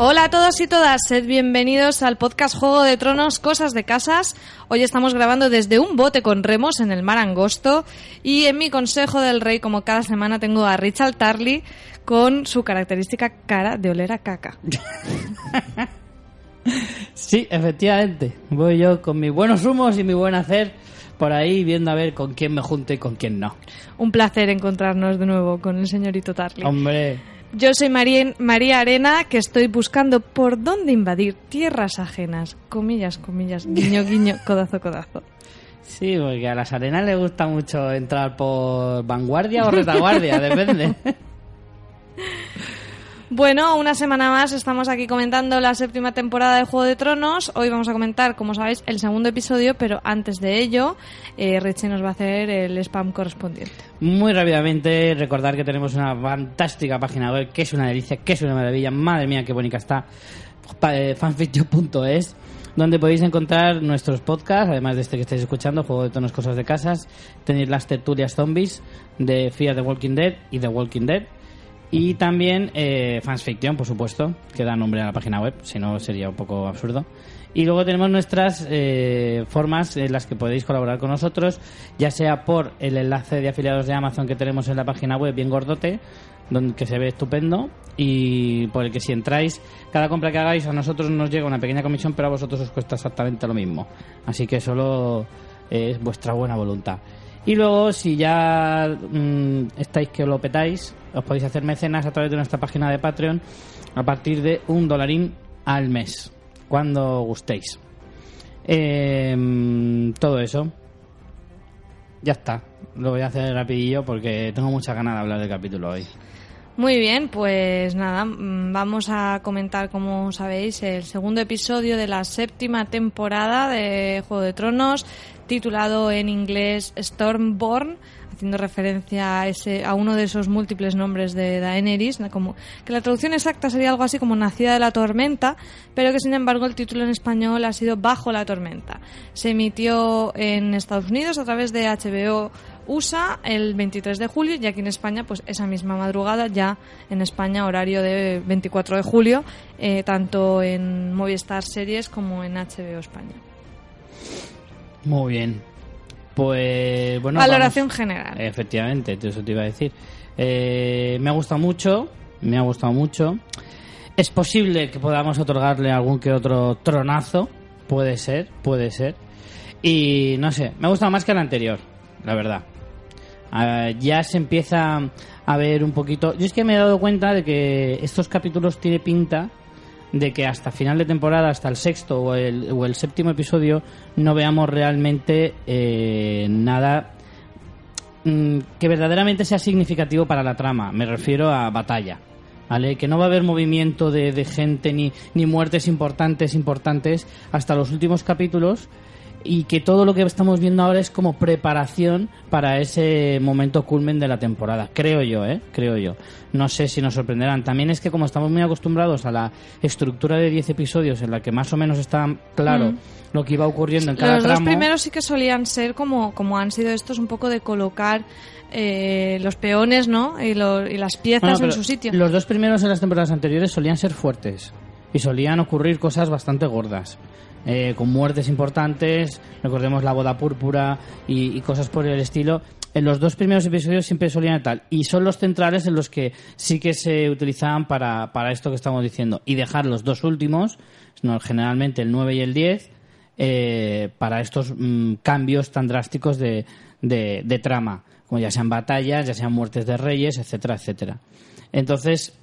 Hola a todos y todas, sed bienvenidos al podcast Juego de Tronos, Cosas de Casas. Hoy estamos grabando desde un bote con remos en el mar angosto y en mi consejo del rey, como cada semana, tengo a Richard Tarley con su característica cara de oler a caca. Sí, efectivamente. Voy yo con mis buenos humos y mi buen hacer por ahí viendo a ver con quién me junto y con quién no. Un placer encontrarnos de nuevo con el señorito Tarley. Hombre, Yo soy María, María Arena, que estoy buscando por dónde invadir tierras ajenas. Comillas, comillas, guiño, guiño, codazo, codazo. sí, porque a las arenas le gusta mucho entrar por vanguardia o retaguardia, depende. Bueno, una semana más estamos aquí comentando la séptima temporada de Juego de Tronos. Hoy vamos a comentar, como sabéis, el segundo episodio, pero antes de ello, eh, Richie nos va a hacer el spam correspondiente. Muy rápidamente, recordar que tenemos una fantástica página web, que es una delicia, que es una maravilla. Madre mía, qué bonita está. Eh, fanfiction.es donde podéis encontrar nuestros podcasts, además de este que estáis escuchando, Juego de Tonos, Cosas de Casas. Tenéis las tertulias zombies de Fear the Walking Dead y The Walking Dead. Y también eh, Fansfiction, por supuesto, que da nombre a la página web, si no sería un poco absurdo. Y luego tenemos nuestras eh, formas en las que podéis colaborar con nosotros, ya sea por el enlace de afiliados de Amazon que tenemos en la página web, bien gordote, donde, que se ve estupendo, y por el que si entráis, cada compra que hagáis a nosotros nos llega una pequeña comisión, pero a vosotros os cuesta exactamente lo mismo. Así que solo es vuestra buena voluntad. Y luego, si ya mm, estáis que lo petáis, os podéis hacer mecenas a través de nuestra página de Patreon a partir de un dolarín al mes, cuando gustéis. Em, todo eso. Ya está. Lo voy a hacer rapidillo porque tengo muchas ganas de hablar del capítulo hoy. Muy bien, pues nada, mm, vamos a comentar, como sabéis, el segundo episodio de la séptima temporada de Juego de Tronos, titulado en inglés Stormborn, haciendo referencia a, ese, a uno de esos múltiples nombres de Daenerys, como, que la traducción exacta sería algo así como Nacida de la Tormenta, pero que sin embargo el título en español ha sido Bajo la Tormenta. Se emitió en Estados Unidos a través de HBO USA el 23 de julio y aquí en España, pues esa misma madrugada, ya en España, horario de 24 de julio, eh, tanto en Movistar Series como en HBO España. Muy bien. Pues bueno. Valoración vamos- general. Efectivamente, eso te iba a decir. Eh, me ha gustado mucho, me ha gustado mucho. Es posible que podamos otorgarle algún que otro tronazo, puede ser, puede ser. Y no sé, me ha gustado más que el anterior, la verdad. Ah, ya se empieza a ver un poquito. Yo es que me he dado cuenta de que estos capítulos tiene pinta de que hasta final de temporada, hasta el sexto o el, o el séptimo episodio, no veamos realmente eh, nada mm, que verdaderamente sea significativo para la trama. Me refiero a batalla. ¿Vale? Que no va a haber movimiento de, de gente ni, ni muertes importantes, importantes hasta los últimos capítulos y que todo lo que estamos viendo ahora es como preparación para ese momento culmen de la temporada. Creo yo, ¿eh? Creo yo. No sé si nos sorprenderán. También es que como estamos muy acostumbrados a la estructura de 10 episodios en la que más o menos está claro lo que iba ocurriendo en cada Los dos tramo. primeros sí que solían ser como, como han sido estos, un poco de colocar eh, los peones, ¿no? Y, lo- y las piezas Bueno, en su sitio. Los dos primeros en las temporadas anteriores solían ser fuertes y solían ocurrir cosas bastante gordas. Eh, con muertes importantes, recordemos la boda púrpura y, cosas por el estilo. En los dos primeros episodios siempre solían tal. Y son los centrales en los que sí que se utilizaban para, para esto que estamos diciendo. Y dejar los dos últimos, generalmente el 9 y el 10, eh, para estos mm, cambios tan drásticos de, de, de trama. Como ya sean batallas, ya sean muertes de reyes, etcétera, etcétera. Entonces,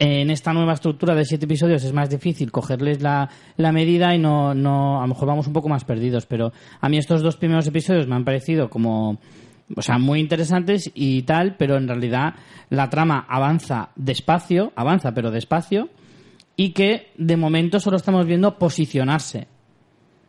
en esta nueva estructura de siete episodios es más difícil cogerles la, la medida y no, no, a lo mejor vamos un poco más perdidos, pero a mí estos dos primeros episodios me han parecido como, o sea, muy interesantes y tal, pero en realidad la trama avanza despacio, avanza pero despacio, y que de momento solo estamos viendo posicionarse.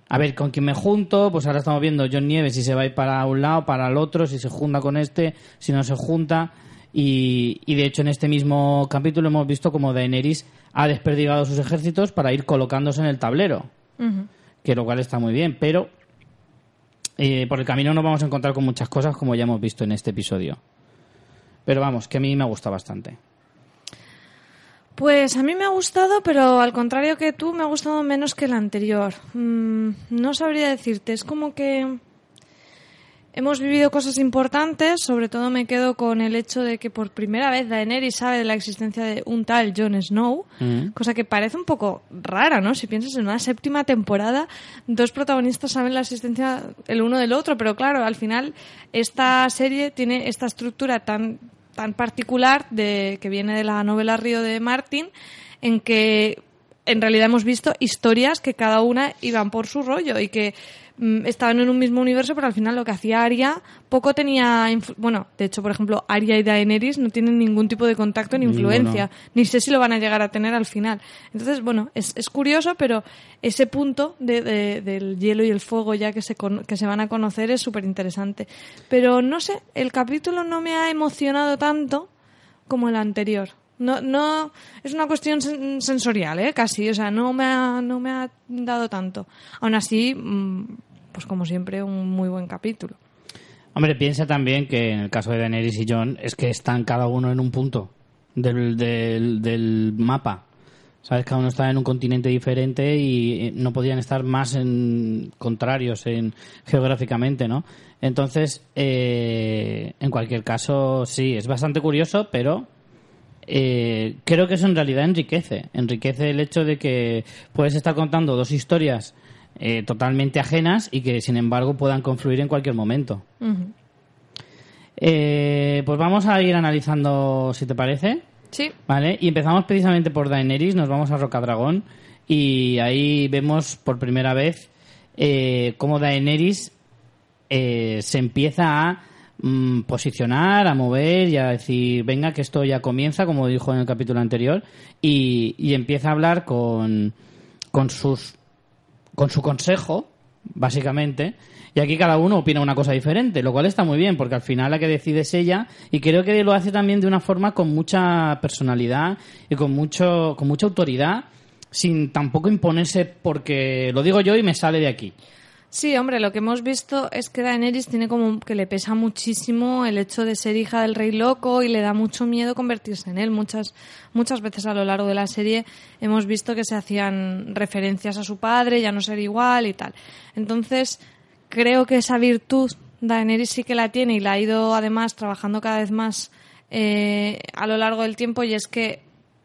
A ver, con quién me junto, pues ahora estamos viendo John Nieves si se va a ir para un lado, para el otro, si se junta con este, si no se junta. Y, y de hecho en este mismo capítulo hemos visto como Daenerys ha desperdigado sus ejércitos para ir colocándose en el tablero, que lo cual está muy bien, pero eh, por el camino nos vamos a encontrar con muchas cosas como ya hemos visto en este episodio. Pero vamos, que a mí me gusta bastante. Pues a mí me ha gustado, pero al contrario que tú, me ha gustado menos que el anterior. Mm, no sabría decirte, es como que hemos vivido cosas importantes, sobre todo me quedo con el hecho de que por primera vez Daenerys sabe de la existencia de un tal Jon Snow, Mm. cosa que parece un poco rara, ¿no? Si piensas en una séptima temporada, dos protagonistas saben la existencia el uno del otro, pero claro, al final esta serie tiene esta estructura tan tan particular de que viene de la novela Río de Martin, en que en realidad hemos visto historias que cada una iban por su rollo y que estaban en un mismo universo, pero al final lo que hacía Arya poco tenía... Bueno, de hecho, por ejemplo, Arya y Daenerys no tienen ningún tipo de contacto ni influencia. Ni sé si lo van a llegar a tener al final. Entonces, bueno, es, es curioso, pero ese punto de- de- del hielo y el fuego ya que se, con- que se van a conocer es súper interesante. Pero no sé, el capítulo no me ha emocionado tanto como el anterior. No, no, es una cuestión sen- sensorial, ¿eh? Casi, o sea, no me ha, no me ha dado tanto. Aún así, mm, pues como siempre, un muy buen capítulo. Hombre, piensa también que en el caso de Daenerys y Jon es que están cada uno en un punto del, del, del mapa. ¿Sabes? Cada uno está en un continente diferente y eh, no podían estar más en contrarios en, geográficamente, ¿no? Entonces, eh, en cualquier caso, sí, es bastante curioso, pero eh, creo que eso en realidad enriquece. Enriquece el hecho de que puedes estar contando dos historias eh, totalmente ajenas y que, sin embargo, puedan confluir en cualquier momento. Eh, pues vamos a ir analizando, si te parece. Sí, ¿Vale? Y empezamos precisamente por Daenerys, nos vamos a Rocadragón y ahí vemos por primera vez eh, cómo Daenerys eh, se empieza a mm, posicionar, a mover y a decir, venga, que esto ya comienza, como dijo en el capítulo anterior, y, y empieza a hablar con, con sus con su consejo, básicamente, y aquí cada uno opina una cosa diferente, lo cual está muy bien, porque al final la que decide es ella, y creo que lo hace también de una forma con mucha personalidad y con mucho, con mucha autoridad, sin tampoco imponerse porque lo digo yo y me sale de aquí. Sí, hombre, lo que hemos visto es que Daenerys tiene como que le pesa muchísimo el hecho de ser hija del rey loco y le da mucho miedo convertirse en él. Muchas, muchas veces a lo largo de la serie hemos visto que se hacían referencias a su padre, ya no ser igual y tal. Entonces, creo que esa virtud Daenerys sí que la tiene y la ha ido además trabajando cada vez más eh, a lo largo del tiempo y es que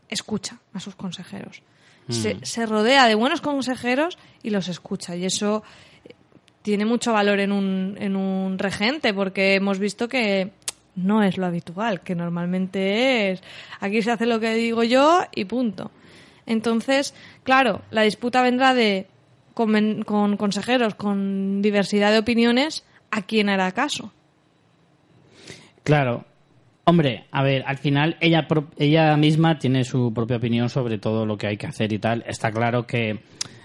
escucha a sus consejeros. Se, se rodea de buenos consejeros y los escucha y eso tiene mucho valor en un, en un regente porque hemos visto que no es lo habitual, que normalmente es aquí se hace lo que digo yo y punto. Entonces, claro, la disputa vendrá de con, con consejeros con diversidad de opiniones a quién hará caso. Claro. Hombre, a ver, al final ella, ella misma tiene su propia opinión sobre todo lo que hay que hacer y tal. Está claro que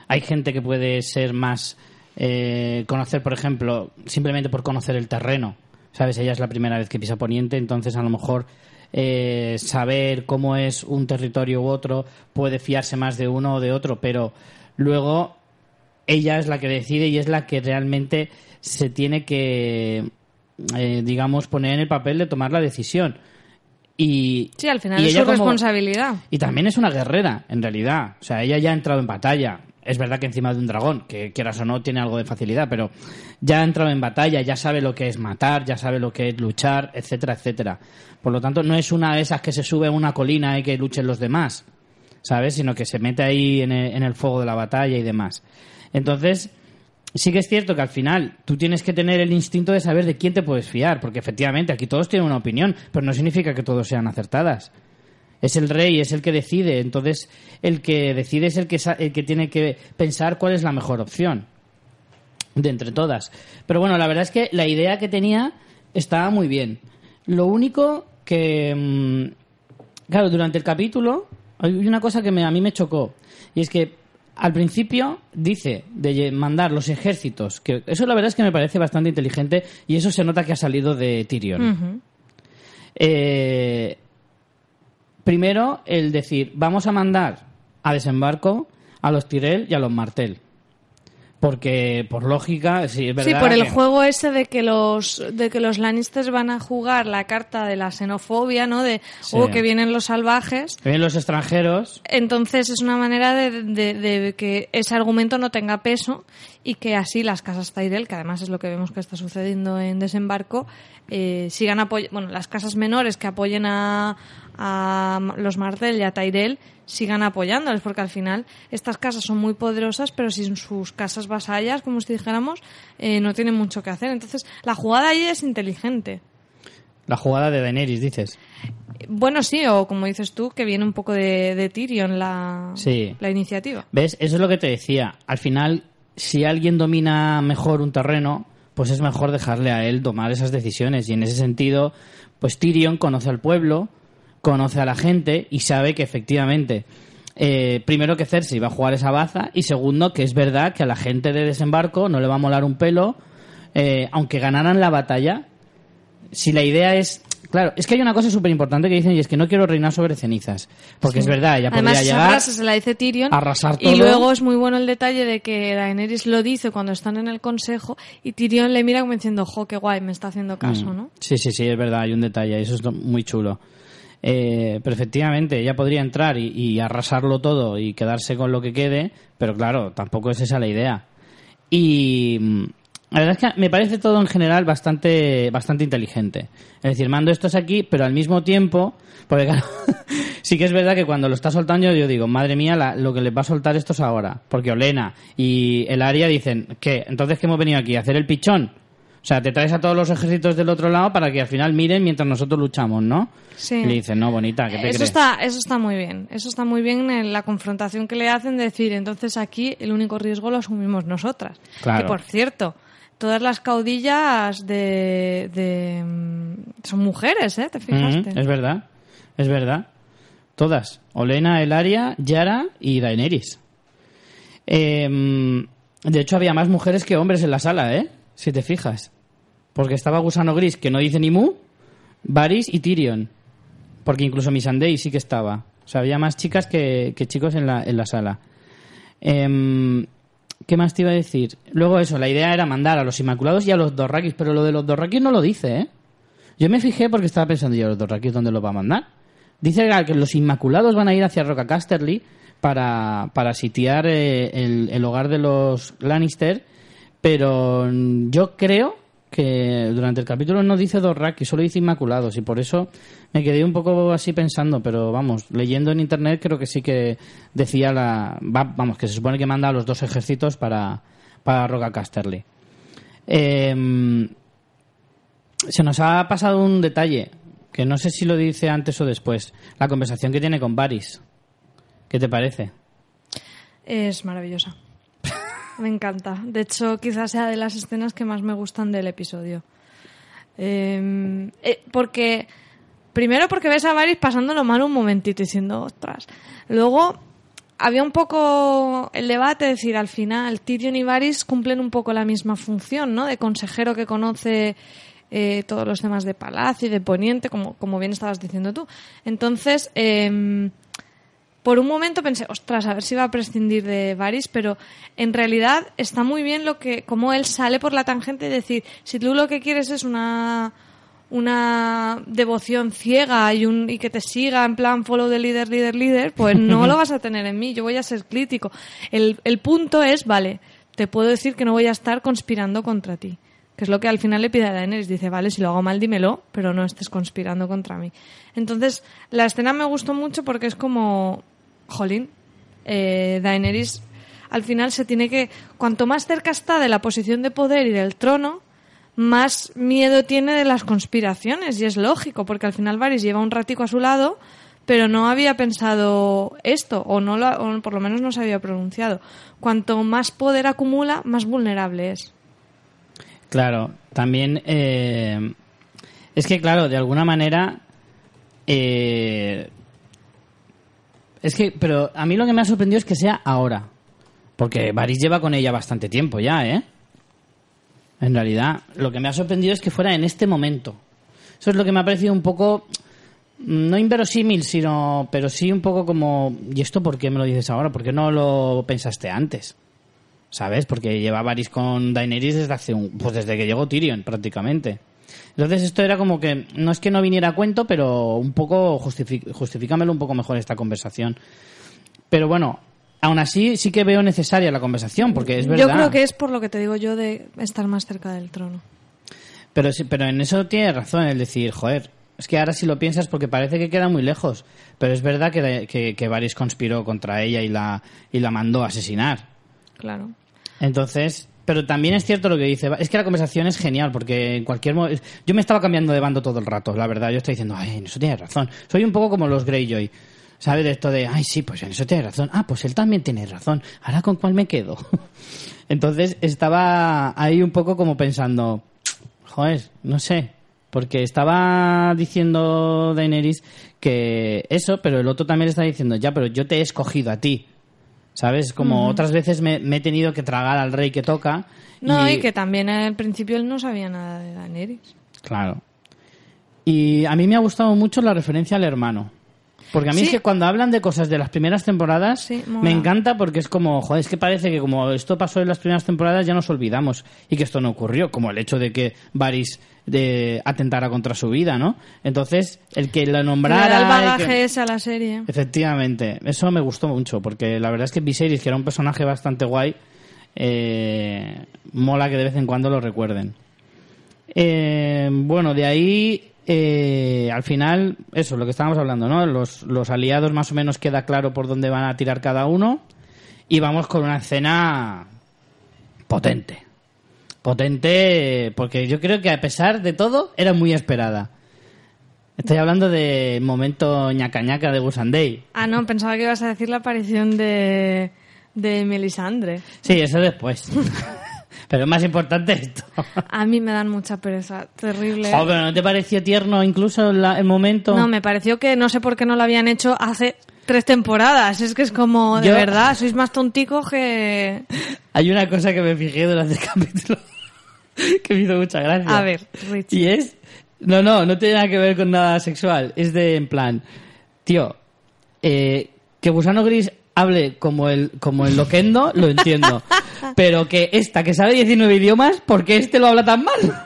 hay gente que puede ser más eh, conocer, por ejemplo, simplemente por conocer el terreno. ¿Sabes? Ella es la primera vez que pisa Poniente, entonces a lo mejor eh, saber cómo es un territorio u otro puede fiarse más de uno o de otro, pero luego ella es la que decide y es la que realmente se tiene que, eh, digamos, poner en el papel de tomar la decisión. Y, Sí, al final y es su como- responsabilidad. Y también es una guerrera, en realidad. O sea, ella ya ha entrado en batalla. Es verdad que encima de un dragón, que quieras o no, tiene algo de facilidad, pero ya ha entrado en batalla, ya sabe lo que es matar, ya sabe lo que es luchar, etcétera, etcétera. Por lo tanto, no es una de esas que se sube a una colina y que luchen los demás, ¿sabes? Sino que se mete ahí en el, fuego de la batalla y demás. Entonces, sí que es cierto que al final tú tienes que tener el instinto de saber de quién te puedes fiar, porque efectivamente aquí todos tienen una opinión, pero no significa que todos sean acertadas. Es el rey, es el que decide. Entonces, el que decide es el que, el que tiene que pensar cuál es la mejor opción de entre todas. Pero bueno, la verdad es que la idea que tenía estaba muy bien. Lo único que, mm, claro, durante el capítulo hay una cosa que me- a mí me chocó. Y es que al principio dice de mandar los ejércitos, que eso la verdad es que me parece bastante inteligente y eso se nota que ha salido de Tyrion. Eh, primero, el decir, vamos a mandar a desembarco a los Tyrell y a los Martel. Porque, por lógica, sí, es verdad. Sí, por el que- juego ese de que los de que los Lannisters van a jugar la carta de la xenofobia, ¿no? De Sí. oh, que vienen los salvajes. que vienen los extranjeros. Entonces es una manera de, de- de que ese argumento no tenga peso y que así las casas Tyrell, que además es lo que vemos que está sucediendo en desembarco, eh, sigan apoyando, bueno, las casas menores que apoyen a, a los Martel y a Tyrell sigan apoyándoles, porque al final estas casas son muy poderosas, pero sin sus casas vasallas, como si dijéramos, eh, no tienen mucho que hacer. Entonces la jugada ahí es inteligente. La jugada de Daenerys, dices. Bueno, sí, o como dices tú, que viene un poco de, de Tyrion la, Sí. la iniciativa. ¿Ves? Eso es lo que te decía. Al final, si alguien domina mejor un terreno, pues es mejor dejarle a él tomar esas decisiones. Y en ese sentido, pues Tyrion conoce al pueblo, conoce a la gente y sabe que efectivamente, eh, primero que Cersei va a jugar esa baza y segundo que es verdad que a la gente de desembarco no le va a molar un pelo, eh, aunque ganaran la batalla. Si la idea es... Claro, es que hay una cosa súper importante que dicen y es que no quiero reinar sobre cenizas. Porque es verdad, ella Además, podría llegar... frase se la dice Tyrion. arrasar Y todo. luego es muy bueno el detalle de que Daenerys lo dice cuando están en el consejo y Tyrion le mira como diciendo, jo, qué guay, me está haciendo caso, Mm. ¿no? Sí, sí, sí, es verdad, hay un detalle, eso es muy chulo. Eh, pero efectivamente, ella podría entrar y, y arrasarlo todo y quedarse con lo que quede, pero claro, tampoco es esa la idea. Y mm, la verdad es que me parece todo en general bastante, bastante inteligente. Es decir, mando estos aquí, pero al mismo tiempo, porque claro, sí que es verdad que cuando lo está soltando yo digo, madre mía, la- lo que les va a soltar estos ahora. Porque Olena y el Aria dicen, ¿qué? Entonces, ¿qué hemos venido aquí? ¿A hacer el pichón? O sea, te traes a todos los ejércitos del otro lado para que al final miren mientras nosotros luchamos, ¿no? Sí. Y le dicen, no, bonita, ¿qué te Eso crees? está, eso está muy bien. Eso está muy bien en la confrontación que le hacen de decir, entonces aquí el único riesgo lo asumimos nosotras. Claro. Que por cierto, todas las caudillas de, de mm, son mujeres, ¿eh? ¿Te fijaste? Es verdad, es verdad. Todas. Olena, Elaria, Yara y Daenerys. Em, de hecho, había más mujeres que hombres en la sala, ¿eh? Si te fijas. Porque estaba Gusano Gris, que no dice ni mu, Varys y Tyrion. Porque incluso Missandei sí que estaba. O sea, había más chicas que, que chicos en la, en la sala. Em, ¿Qué más te iba a decir? Luego eso, la idea era mandar a los Inmaculados y a los Dorrakis, pero lo de los Dorrakis no lo dice, ¿eh? Yo me fijé porque estaba pensando, ¿y a los Dorrakis dónde los va a mandar? Dice que los Inmaculados van a ir hacia Roca Casterly para, para sitiar eh, el, el hogar de los Lannister, pero mm, yo creo que durante el capítulo no dice Dorraki, solo dice Inmaculados, y por eso me quedé un poco así pensando, pero vamos, leyendo en internet creo que sí que decía la. va- vamos, que se supone que manda a los dos ejércitos para, para Roca Casterly. Em, se nos ha pasado un detalle, que no sé si lo dice antes o después, la conversación que tiene con Varys. ¿Qué te parece? Es maravillosa. Me encanta. De hecho, quizás sea de las escenas que más me gustan del episodio. Eh, eh, porque, primero porque ves a Varys pasándolo mal un momentito diciendo, ostras. Luego, había un poco el debate, es decir, al final Tyrion y Varys cumplen un poco la misma función, ¿no? De consejero que conoce eh, todos los temas de palacio y de poniente, como, como bien estabas diciendo tú. Entonces, em, por un momento pensé, ostras, a ver si va a prescindir de Varys, pero en realidad está muy bien lo que, como él sale por la tangente y decir, si tú lo que quieres es una una devoción ciega y un y que te siga en plan follow the leader, leader, leader, pues no lo vas a tener en mí, yo voy a ser crítico. El, el punto es, vale, te puedo decir que no voy a estar conspirando contra ti. Que es lo que al final le pide a Daenerys. Dice, vale, si lo hago mal, dímelo, pero no estés conspirando contra mí. Entonces, la escena me gustó mucho porque es como, jolín, eh, Daenerys al final se tiene que, cuanto más cerca está de la posición de poder y del trono, más miedo tiene de las conspiraciones. Y es lógico, porque al final Varys lleva un ratico a su lado, pero no había pensado esto, o, no lo, por lo menos no se había pronunciado. Cuanto más poder acumula, más vulnerable es. Claro, también eh, es que, claro, de alguna manera. eh, es que, pero a mí lo que me ha sorprendido es que sea ahora. Porque Varys lleva con ella bastante tiempo ya, ¿eh? En realidad, lo que me ha sorprendido es que fuera en este momento. Eso es lo que me ha parecido un poco. No inverosímil, sino. Pero sí un poco como. ¿Y esto por qué me lo dices ahora? ¿Por qué no lo pensaste antes? ¿Sabes? Porque lleva Varys con Daenerys desde hace un. Pues desde que llegó Tyrion, prácticamente. Entonces esto era como que. No es que no viniera a cuento, pero un poco. Justifícamelo un poco mejor esta conversación. Pero bueno, aún así sí que veo necesaria la conversación, porque es verdad. Yo creo que es por lo que te digo yo de estar más cerca del trono. Pero, sí, pero en eso tiene razón el decir, joder, es que ahora si lo piensas porque parece que queda muy lejos, pero es verdad que, que, que Varys conspiró contra ella y la, y la mandó a asesinar. Claro. Entonces, pero también es cierto lo que dice, es que la conversación es genial porque en cualquier mo- yo me estaba cambiando de bando todo el rato, la verdad, yo estoy diciendo, ay, eso tiene razón. Soy un poco como los Greyjoy. ¿Sabes? De esto de, ay, sí, pues en eso tiene razón. Ah, pues él también tiene razón. Ahora con cuál me quedo. Entonces estaba ahí un poco como pensando, Joder, no sé. Porque estaba diciendo Daenerys que eso, pero el otro también le está diciendo, ya, pero yo te he escogido a ti. ¿Sabes? Como otras veces me, me he tenido que tragar al rey que toca. No, y... que también al principio él no sabía nada de Daenerys. Claro. Y a mí me ha gustado mucho la referencia al hermano. Porque a mí Sí. es que cuando hablan de cosas de las primeras temporadas, Sí, me encanta porque es como, joder, es que parece que como esto pasó en las primeras temporadas ya nos olvidamos y que esto no ocurrió, como el hecho de que Varys de, atentara contra su vida, ¿no? Entonces, el que la Que le da nombrara... el bagaje que- ese a la serie. Efectivamente, eso me gustó mucho, porque la verdad es que Viserys, que era un personaje bastante guay, eh, mola que de vez en cuando lo recuerden. Eh, bueno, de ahí, eh, al final, eso, lo que estábamos hablando, ¿no? Los, los aliados más o menos queda claro por dónde van a tirar cada uno, y vamos con una escena potente. Potente, porque yo creo que a pesar de todo, era muy esperada. Estoy hablando de momento ñaca ñaca de Gusandei. Ah, no, pensaba que ibas a decir la aparición de, de Melisandre. Sí, eso después. Pero es más importante esto. A mí me dan mucha pereza, terrible. Joder, ¿no te pareció tierno incluso la- el momento? No, me pareció que no sé por qué no lo habían hecho hace tres temporadas. Es que es como, de Yo- verdad, sois más tonticos que... Hay una cosa que me fijé durante el capítulo que me hizo mucha gracia. A ver, Richie. Y es... No, no, no tiene nada que ver con nada sexual. Es de, en plan... Tío, eh, que Gusano Gris hable como el, como el loquendo, lo entiendo. Pero que esta, que sabe 19 idiomas, ¿por qué este lo habla tan mal?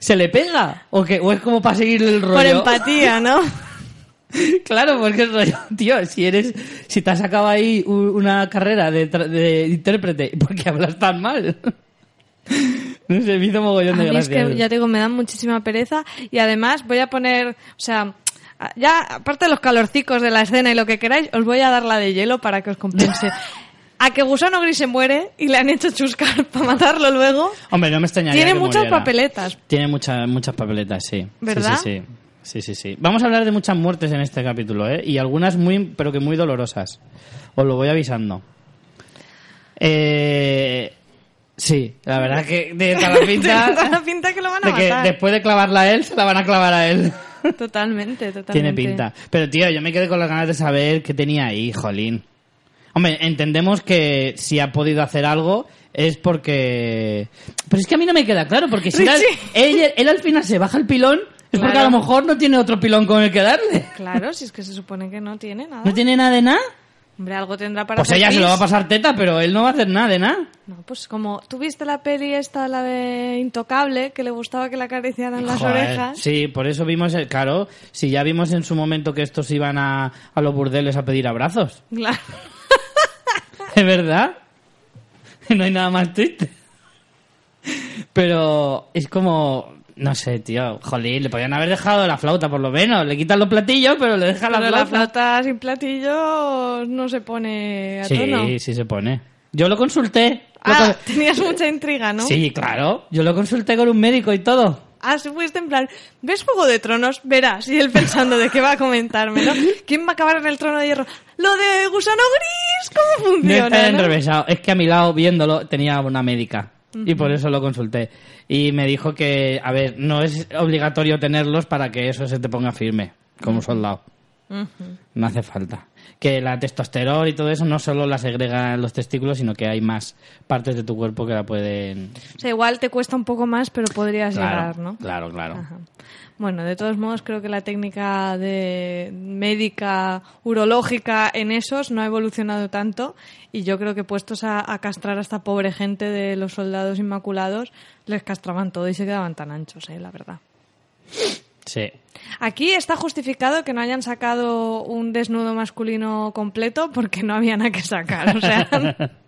¿Se le pega? ¿O, que, o es como para seguir el rollo? Por empatía, ¿no? Claro, porque es rollo, tío, si eres, si te has sacado ahí una carrera de, de intérprete, ¿por qué hablas tan mal? No sé, me hizo mogollón de es gracia. que, ya te digo, me dan muchísima pereza. Y además voy a poner, o sea, ya, aparte de los calorcicos de la escena y lo que queráis, os voy a dar la de hielo para que os compense. A que Gusano Gris se muere y le han hecho chuscar para matarlo luego. Hombre, no me extrañaría Tiene que muchas muriera. papeletas. Tiene muchas muchas papeletas, sí. ¿Verdad? Sí, sí, sí. Sí, sí, sí. Vamos a hablar de muchas muertes en este capítulo, ¿eh? Y algunas muy, pero que muy dolorosas. Os lo voy avisando. Eh... Sí, la verdad que de toda la pinta... toda la pinta que lo van a de que matar. después de clavarla a él, se la van a clavar a él. Totalmente, totalmente. Tiene pinta. Pero tío, yo me quedé con las ganas de saber qué tenía ahí, jolín. Hombre, entendemos que si ha podido hacer algo es porque... Pero es que a mí no me queda claro, porque si él, él, él al final se baja el pilón, es porque a lo mejor no tiene otro pilón con el que darle. Claro, si es que se supone que no tiene nada. ¿No tiene nada de nada? Hombre, algo tendrá para Pues hacer ella se lo va a pis. pasar teta, pero él no va a hacer nada de nada. No, pues como tú viste la peli esta, la de Intocable, que le gustaba que le acariciaran las Joder, orejas. Sí, por eso vimos, el, claro, si ya vimos en su momento que estos iban a, a los burdeles a pedir abrazos. Claro. ¿Es verdad? No hay nada más triste. Pero es como... No sé, tío. Jolín, le podían haber dejado la flauta por lo menos. Le quitan los platillos, pero le dejan la flauta. la flauta sin platillos no se pone a Sí, tono. sí se pone. Yo lo consulté. Lo Ah, con- tenías mucha intriga, ¿no? Sí, claro. Yo lo consulté con un médico y todo. Así fuiste en plan, ¿ves Juego de Tronos? Verás. Y él pensando de qué va a comentarme, ¿no? ¿Quién va a acabar en el trono de hierro? Lo de gusano gris, ¿cómo No funciona? está no? Es que a mi lado, viéndolo, tenía una médica. Y por eso lo consulté. Y me dijo que, a ver, no es obligatorio tenerlos para que eso se te ponga firme, como soldado. No hace falta. Que la testosterona y todo eso no solo la segrega en los testículos, sino que hay más partes de tu cuerpo que la pueden... O sea, igual te cuesta un poco más, pero podrías llegar, ¿no? claro, claro. Ajá. Bueno, de todos modos, creo que la técnica de médica urológica en esos no ha evolucionado tanto y yo creo que puestos a, a castrar a esta pobre gente de los soldados inmaculados, les castraban todo y se quedaban tan anchos, ¿eh? la verdad. Sí. Aquí está justificado que no hayan sacado un desnudo masculino completo porque no había nada que sacar. O sea,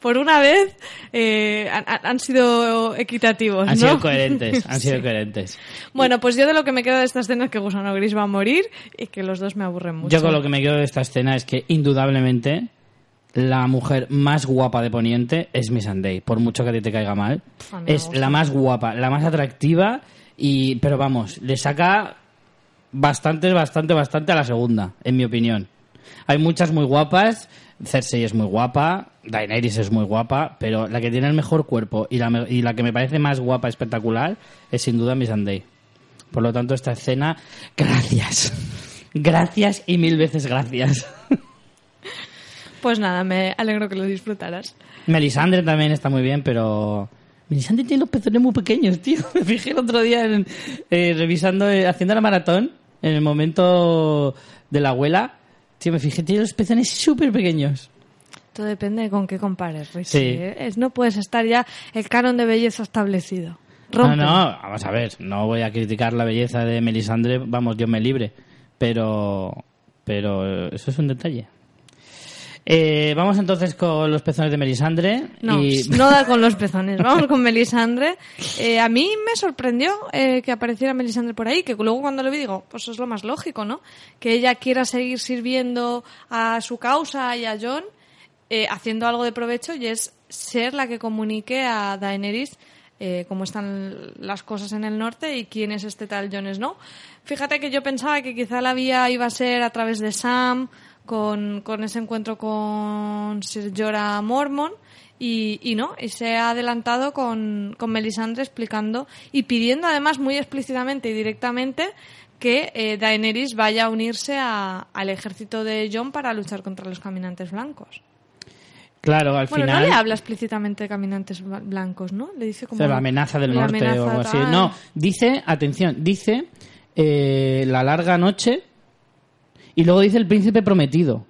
por una vez eh, han, han sido equitativos, Han ¿no? sido coherentes, han sido coherentes. Bueno, pues yo de lo que me quedo de esta escena es que Gusano Gris va a morir y que los dos me aburren mucho. Yo con lo que me quedo de esta escena es que indudablemente la mujer más guapa de Poniente es Miss Sunday, por mucho que a ti te caiga mal. Es la más guapa, la más atractiva y pero vamos, le saca bastante, bastante, bastante a la segunda, en mi opinión. Hay muchas muy guapas, Cersei es muy guapa, Daenerys es muy guapa, pero la que tiene el mejor cuerpo y la, y la que me parece más guapa, espectacular, es sin duda Miss. Por lo tanto, esta escena, gracias. Gracias y mil veces gracias. Pues nada, me alegro que lo disfrutaras. Melisandre también está muy bien, pero... Melisandre tiene los pezones muy pequeños, tío. Me fijé el otro día en- eh, revisando, eh, haciendo la maratón, en el momento de la abuela. Tío, me fijé, tiene los pezones súper pequeños. Todo depende de con qué compares, Risi, Sí. ¿eh? Es, no puedes estar ya el canon de belleza establecido. No, Rompe. no, vamos a ver, no voy a criticar la belleza de Melisandre, vamos, Dios me libre, pero, pero eso es un detalle. Eh, vamos entonces con los pezones de Melisandre. No, y... no da con los pezones. Vamos con Melisandre. Eh, a mí me sorprendió eh, que apareciera Melisandre por ahí, que luego cuando lo vi digo, pues es lo más lógico, ¿no? Que ella quiera seguir sirviendo a su causa y a John, eh, haciendo algo de provecho y es ser la que comunique a Daenerys eh, cómo están las cosas en el norte y quién es este tal Jon Snow. Fíjate que yo pensaba que quizá la vía iba a ser a través de Sam, con, con ese encuentro con Sir Jorah Mormon, y, y no, y se ha adelantado con, con Melisandre explicando y pidiendo además muy explícitamente y directamente que eh, Daenerys vaya a unirse a- al ejército de Jon para luchar contra los caminantes blancos. Claro, al Bueno, final... no le habla explícitamente de caminantes bla- blancos, ¿no? Le dice como... la amenaza del la norte amenaza o algo así. No, dice, atención, dice eh, la larga noche y luego dice el príncipe prometido.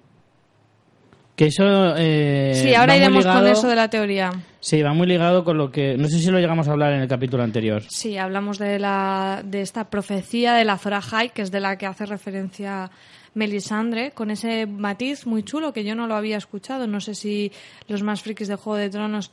Que eso... eh, Sí, ahora iremos con ligado- eso de la teoría. Sí, va muy ligado con lo que... No sé si lo llegamos a hablar en el capítulo anterior. Sí, hablamos de, la, de esta profecía de la Zora High, que es de la que hace referencia Melisandre, con ese matiz muy chulo que yo no lo había escuchado. No sé si los más frikis de Juego de Tronos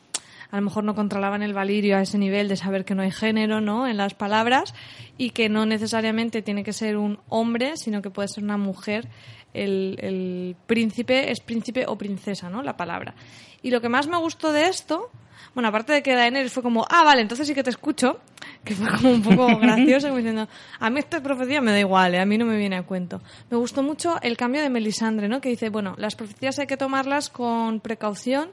a lo mejor no controlaban el valirio a ese nivel de saber que no hay género ¿no? en las palabras y que no necesariamente tiene que ser un hombre, sino que puede ser una mujer. El, el príncipe es príncipe o princesa, ¿no? La palabra. Y lo que más me gustó de esto, bueno, aparte de que Daenerys fue como, ah, vale, entonces sí que te escucho, que fue como un poco gracioso, como diciendo, a mí esta profecía me da igual, ¿eh? a mí no me viene a cuento. Me gustó mucho el cambio de Melisandre, ¿no? Que dice, bueno, las profecías hay que tomarlas con precaución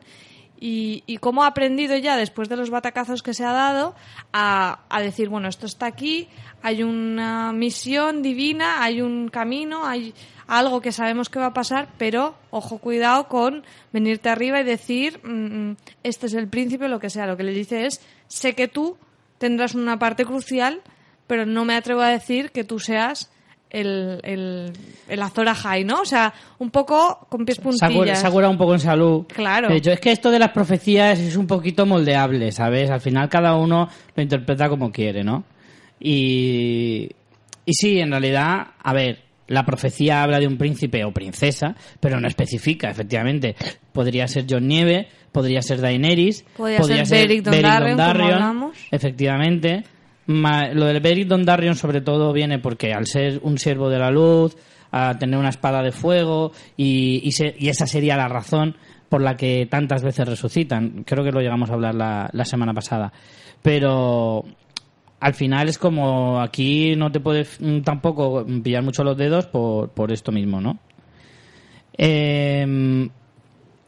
y, y cómo ha aprendido ya después de los batacazos que se ha dado a, decir, bueno, esto está aquí, hay una misión divina, hay un camino, hay algo que sabemos que va a pasar, pero ojo, cuidado con venirte arriba y decir, mm, mm, este es el príncipe, lo que sea. Lo que le dice es, sé que tú tendrás una parte crucial, pero no me atrevo a decir que tú seas el, el, el Azor Ahai, ¿no? O sea, un poco con pies puntillas. se ha curado un poco en salud. Claro. De hecho, es que esto de las profecías es un poquito moldeable, ¿sabes? Al final cada uno lo interpreta como quiere, ¿no? Y, y sí, en realidad, a ver, la profecía habla de un príncipe o princesa, pero no especifica, efectivamente. Podría ser John Nieve, podría ser Daenerys, Podría ser Beric Dondarrion, efectivamente. Lo del Beric Dondarrion sobre todo viene porque al ser un siervo de la luz, a tener una espada de fuego y, y, esa sería la razón por la que tantas veces resucitan. Creo que lo llegamos a hablar la, la semana pasada. Pero al final es como aquí no te puedes mm, tampoco pillar mucho los dedos por, por esto mismo, ¿no? Eh,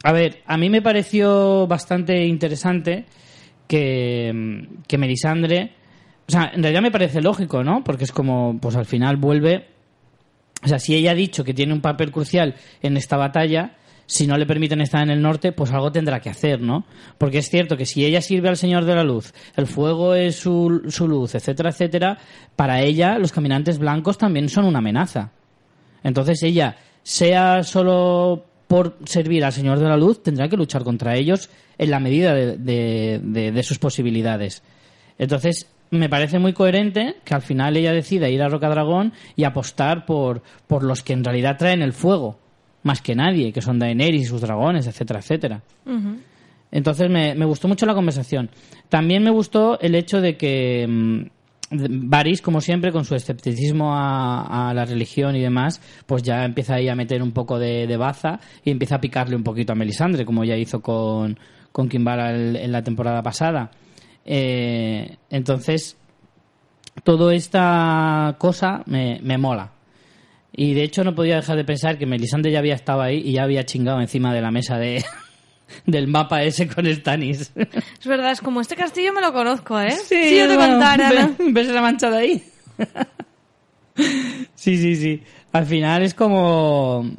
a ver, a mí me pareció bastante interesante que, que Melisandre. O sea, en realidad me parece lógico, ¿no? Porque es como, pues al final vuelve. O sea, si ella ha dicho que tiene un papel crucial en esta batalla, si no le permiten estar en el norte, pues algo tendrá que hacer, ¿no? Porque es cierto que si ella sirve al Señor de la Luz, el fuego es su, su luz, etcétera, etcétera, para ella los caminantes blancos también son una amenaza. Entonces ella, sea solo por servir al Señor de la Luz, tendrá que luchar contra ellos en la medida de, de- de- de sus posibilidades. Entonces, me parece muy coherente que al final ella decida ir a Rocadragón y apostar por, por los que en realidad traen el fuego, más que nadie, que son Daenerys y sus dragones, etcétera, etcétera. Entonces me, me gustó mucho la conversación. También me gustó el hecho de que mm, Varys, como siempre, con su escepticismo a, a la religión y demás, pues ya empieza ahí a meter un poco de, de baza y empieza a picarle un poquito a Melisandre, como ya hizo con, con Kimbara el- en la temporada pasada. Eh, entonces, toda esta cosa me, me mola. Y de hecho no podía dejar de pensar que Melisandre ya había estado ahí y ya había chingado encima de la mesa de, del mapa ese con Stannis. Es verdad, es como este castillo me lo conozco, ¿eh? si yo te bueno, contara, ¿no? ¿ves- ¿Ves la mancha de ahí? sí, sí, sí. Al final es como...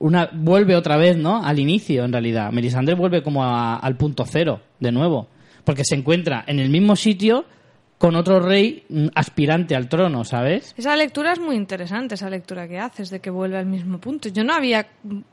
Una, vuelve otra vez, ¿no? Al inicio, en realidad. Melisandre vuelve como a- al punto cero, de nuevo. Porque se encuentra en el mismo sitio con otro rey aspirante al trono, ¿sabes? Esa lectura es muy interesante, esa lectura que haces, de que vuelve al mismo punto. Yo no había...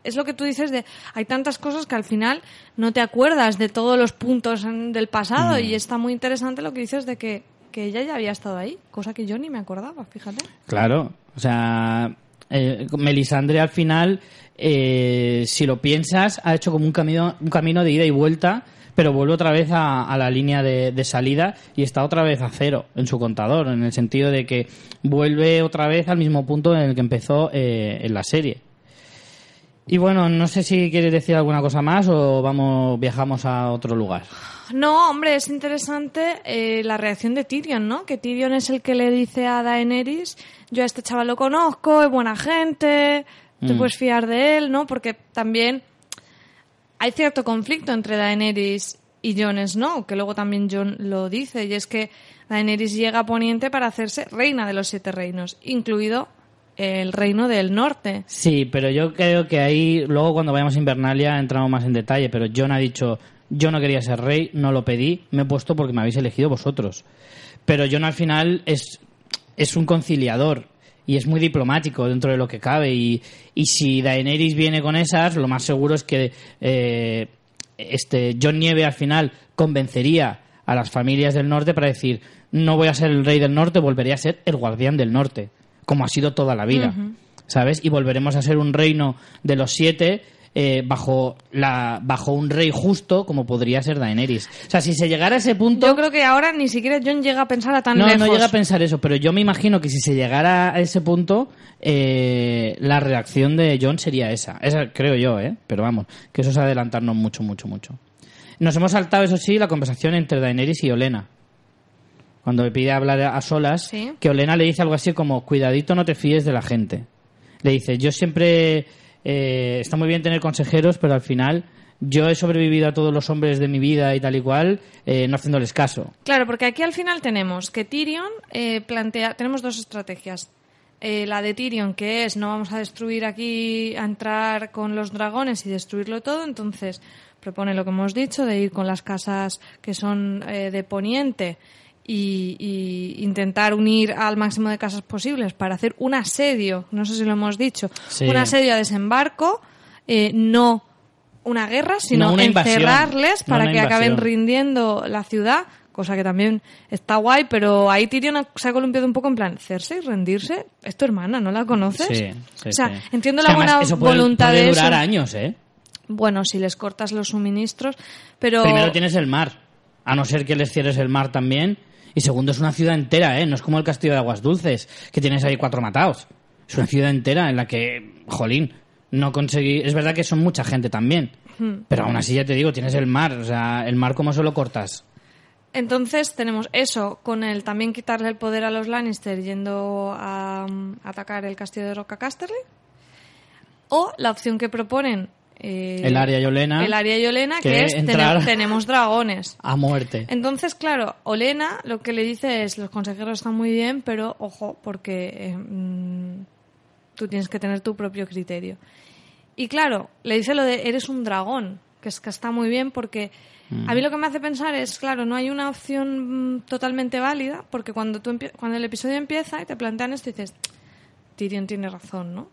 Es lo que tú dices de... Hay tantas cosas que al final no te acuerdas de todos los puntos en- del pasado Mm. y está muy interesante lo que dices de que, que ella ya había estado ahí, cosa que yo ni me acordaba, fíjate. Claro, o sea, eh, Melisandre al final, eh, si lo piensas, ha hecho como un camino, un camino de ida y vuelta, pero vuelve otra vez a, a la línea de, de salida y está otra vez a cero en su contador, en el sentido de que vuelve otra vez al mismo punto en el que empezó eh, en la serie. Y bueno, no sé si quieres decir alguna cosa más o vamos viajamos a otro lugar. No, hombre, es interesante eh, la reacción de Tyrion, ¿no? Que Tyrion es el que le dice a Daenerys, yo a este chaval lo conozco, es buena gente, te Mm. puedes fiar de él, ¿no? Porque también hay cierto conflicto entre Daenerys y Jon Snow, que luego también Jon lo dice, y es que Daenerys llega a Poniente para hacerse reina de los siete reinos, incluido el reino del norte. Sí, pero yo creo que ahí, luego cuando vayamos a Invernalia entramos más en detalle, pero John ha dicho, yo no quería ser rey, no lo pedí, me he puesto porque me habéis elegido vosotros. Pero John al final es, es un conciliador y es muy diplomático dentro de lo que cabe y, y si Daenerys viene con esas, lo más seguro es que eh, este John Nieve al final convencería a las familias del norte para decir, no voy a ser el rey del norte, volveré a ser el guardián del norte, como ha sido toda la vida. ¿sabes? Y volveremos a ser un reino de los siete eh, bajo, la, bajo un rey justo como podría ser Daenerys. O sea, si se llegara a ese punto... Yo creo que ahora ni siquiera Jon llega a pensar a tan no, lejos. no llega a pensar eso, pero yo me imagino que si se llegara a ese punto, eh, la reacción de John sería esa. Esa creo yo, ¿eh? Pero vamos, que eso es adelantarnos mucho, mucho, mucho. Nos hemos saltado, eso sí, la conversación entre Daenerys y Olena. Cuando le pide hablar a solas, Sí. que Olena le dice algo así como, cuidadito, no te fíes de la gente. Le dice, yo siempre... eh, está muy bien tener consejeros, pero al final yo he sobrevivido a todos los hombres de mi vida y tal y cual, eh, no haciéndoles caso. Claro, porque aquí al final tenemos que Tyrion eh, plantea, tenemos dos estrategias. Eh, la de Tyrion, que es no vamos a destruir aquí, a entrar con los dragones y destruirlo todo, entonces propone lo que hemos dicho de ir con las casas que son eh, de poniente y, y intentar unir al máximo de casas posibles para hacer un asedio, no sé si lo hemos dicho, Sí. un asedio a desembarco, eh, no una guerra, sino No una encerrarles para que acaben rindiendo la ciudad, cosa que también está guay, pero ahí Tyrion se ha columpiado un poco en plan, Cersei, rendirse, es tu hermana, ¿no la conoces? Sí, sí, o sea, entiendo la buena eso puede- voluntad puede de durar eso. años, ¿eh? Bueno, si les cortas los suministros, pero... Primero tienes el mar, a no ser que les cierres el mar también. Y segundo, es una ciudad entera, ¿eh? No es como el castillo de Aguas Dulces, que tienes ahí cuatro matados. Es una ciudad entera en la que, jolín, no conseguí... Es verdad que son mucha gente también. Hmm. Pero aún así, ya te digo, tienes el mar. O sea, el mar, ¿cómo se lo cortas? Entonces tenemos eso, con el también quitarle el poder a los Lannister yendo a, mm, atacar el castillo de Roca Casterly. O la opción que proponen eh, El área Yolena. el área Yolena, que, que es tener- tenemos dragones. A muerte. Entonces, claro, Olena lo que le dice es, los consejeros están muy bien, pero ojo, porque eh, mm, tú tienes que tener tu propio criterio. Y claro, le dice lo de, eres un dragón, que es que está muy bien porque a mí lo que me hace pensar es, claro, no hay una opción mm, totalmente válida, porque cuando, tú cuando el episodio empieza y te plantean esto, dices, Tyrion tiene razón, ¿no?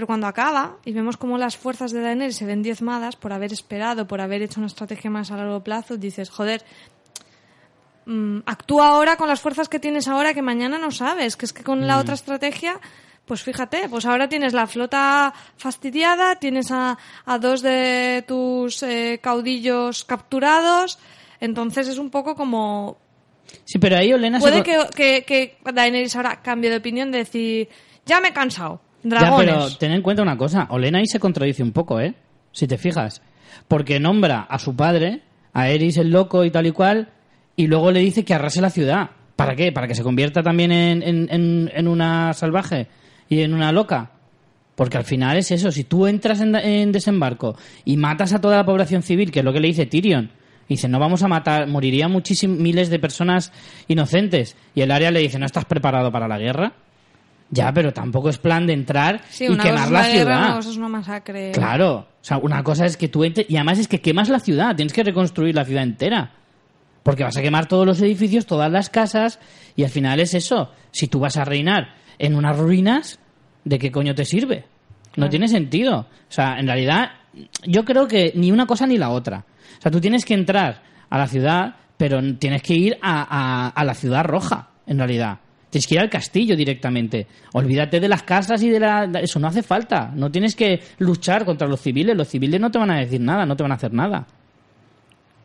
Pero cuando acaba y vemos cómo las fuerzas de Daenerys se ven diezmadas por haber esperado, por haber hecho una estrategia más a largo plazo, dices, joder, mm, actúa ahora con las fuerzas que tienes ahora que mañana no sabes, que es que con la otra estrategia, pues fíjate, pues ahora tienes la flota fastidiada, tienes a, a dos de tus eh, caudillos capturados, entonces es un poco como... Sí, pero ahí Olena Puede que, que Daenerys ahora cambie de opinión de decir, ya me he cansado, Ya, pero ten en cuenta una cosa. Olena ahí se contradice un poco, ¿eh? Si te fijas. Porque nombra a su padre, a Eris el loco y tal y cual, y luego le dice que arrase la ciudad. ¿Para qué? ¿Para que se convierta también en, en- en- en una salvaje y en una loca? Porque al final es eso. Si tú entras en, en desembarco y matas a toda la población civil, que es lo que le dice Tyrion, y dice, no vamos a matar, morirían muchísimos miles de personas inocentes. Y el área le dice, ¿no estás preparado para la guerra? Ya, pero tampoco es plan de entrar Sí, y quemar la una guerra, ciudad. una es una masacre. Claro, o sea, una cosa es que tú entres y además es que quemas la ciudad, tienes que reconstruir la ciudad entera. Porque vas a quemar todos los edificios, todas las casas y al final es eso. Si tú vas a reinar en unas ruinas, ¿de qué coño te sirve? No tiene sentido. O sea, en realidad yo creo que ni una cosa ni la otra. O sea, tú tienes que entrar a la ciudad, pero tienes que ir a, a- a la ciudad roja, en realidad. Tienes que ir al castillo directamente. Olvídate de las casas y de la... Eso no hace falta. No tienes que luchar contra los civiles. Los civiles no te van a decir nada, no te van a hacer nada.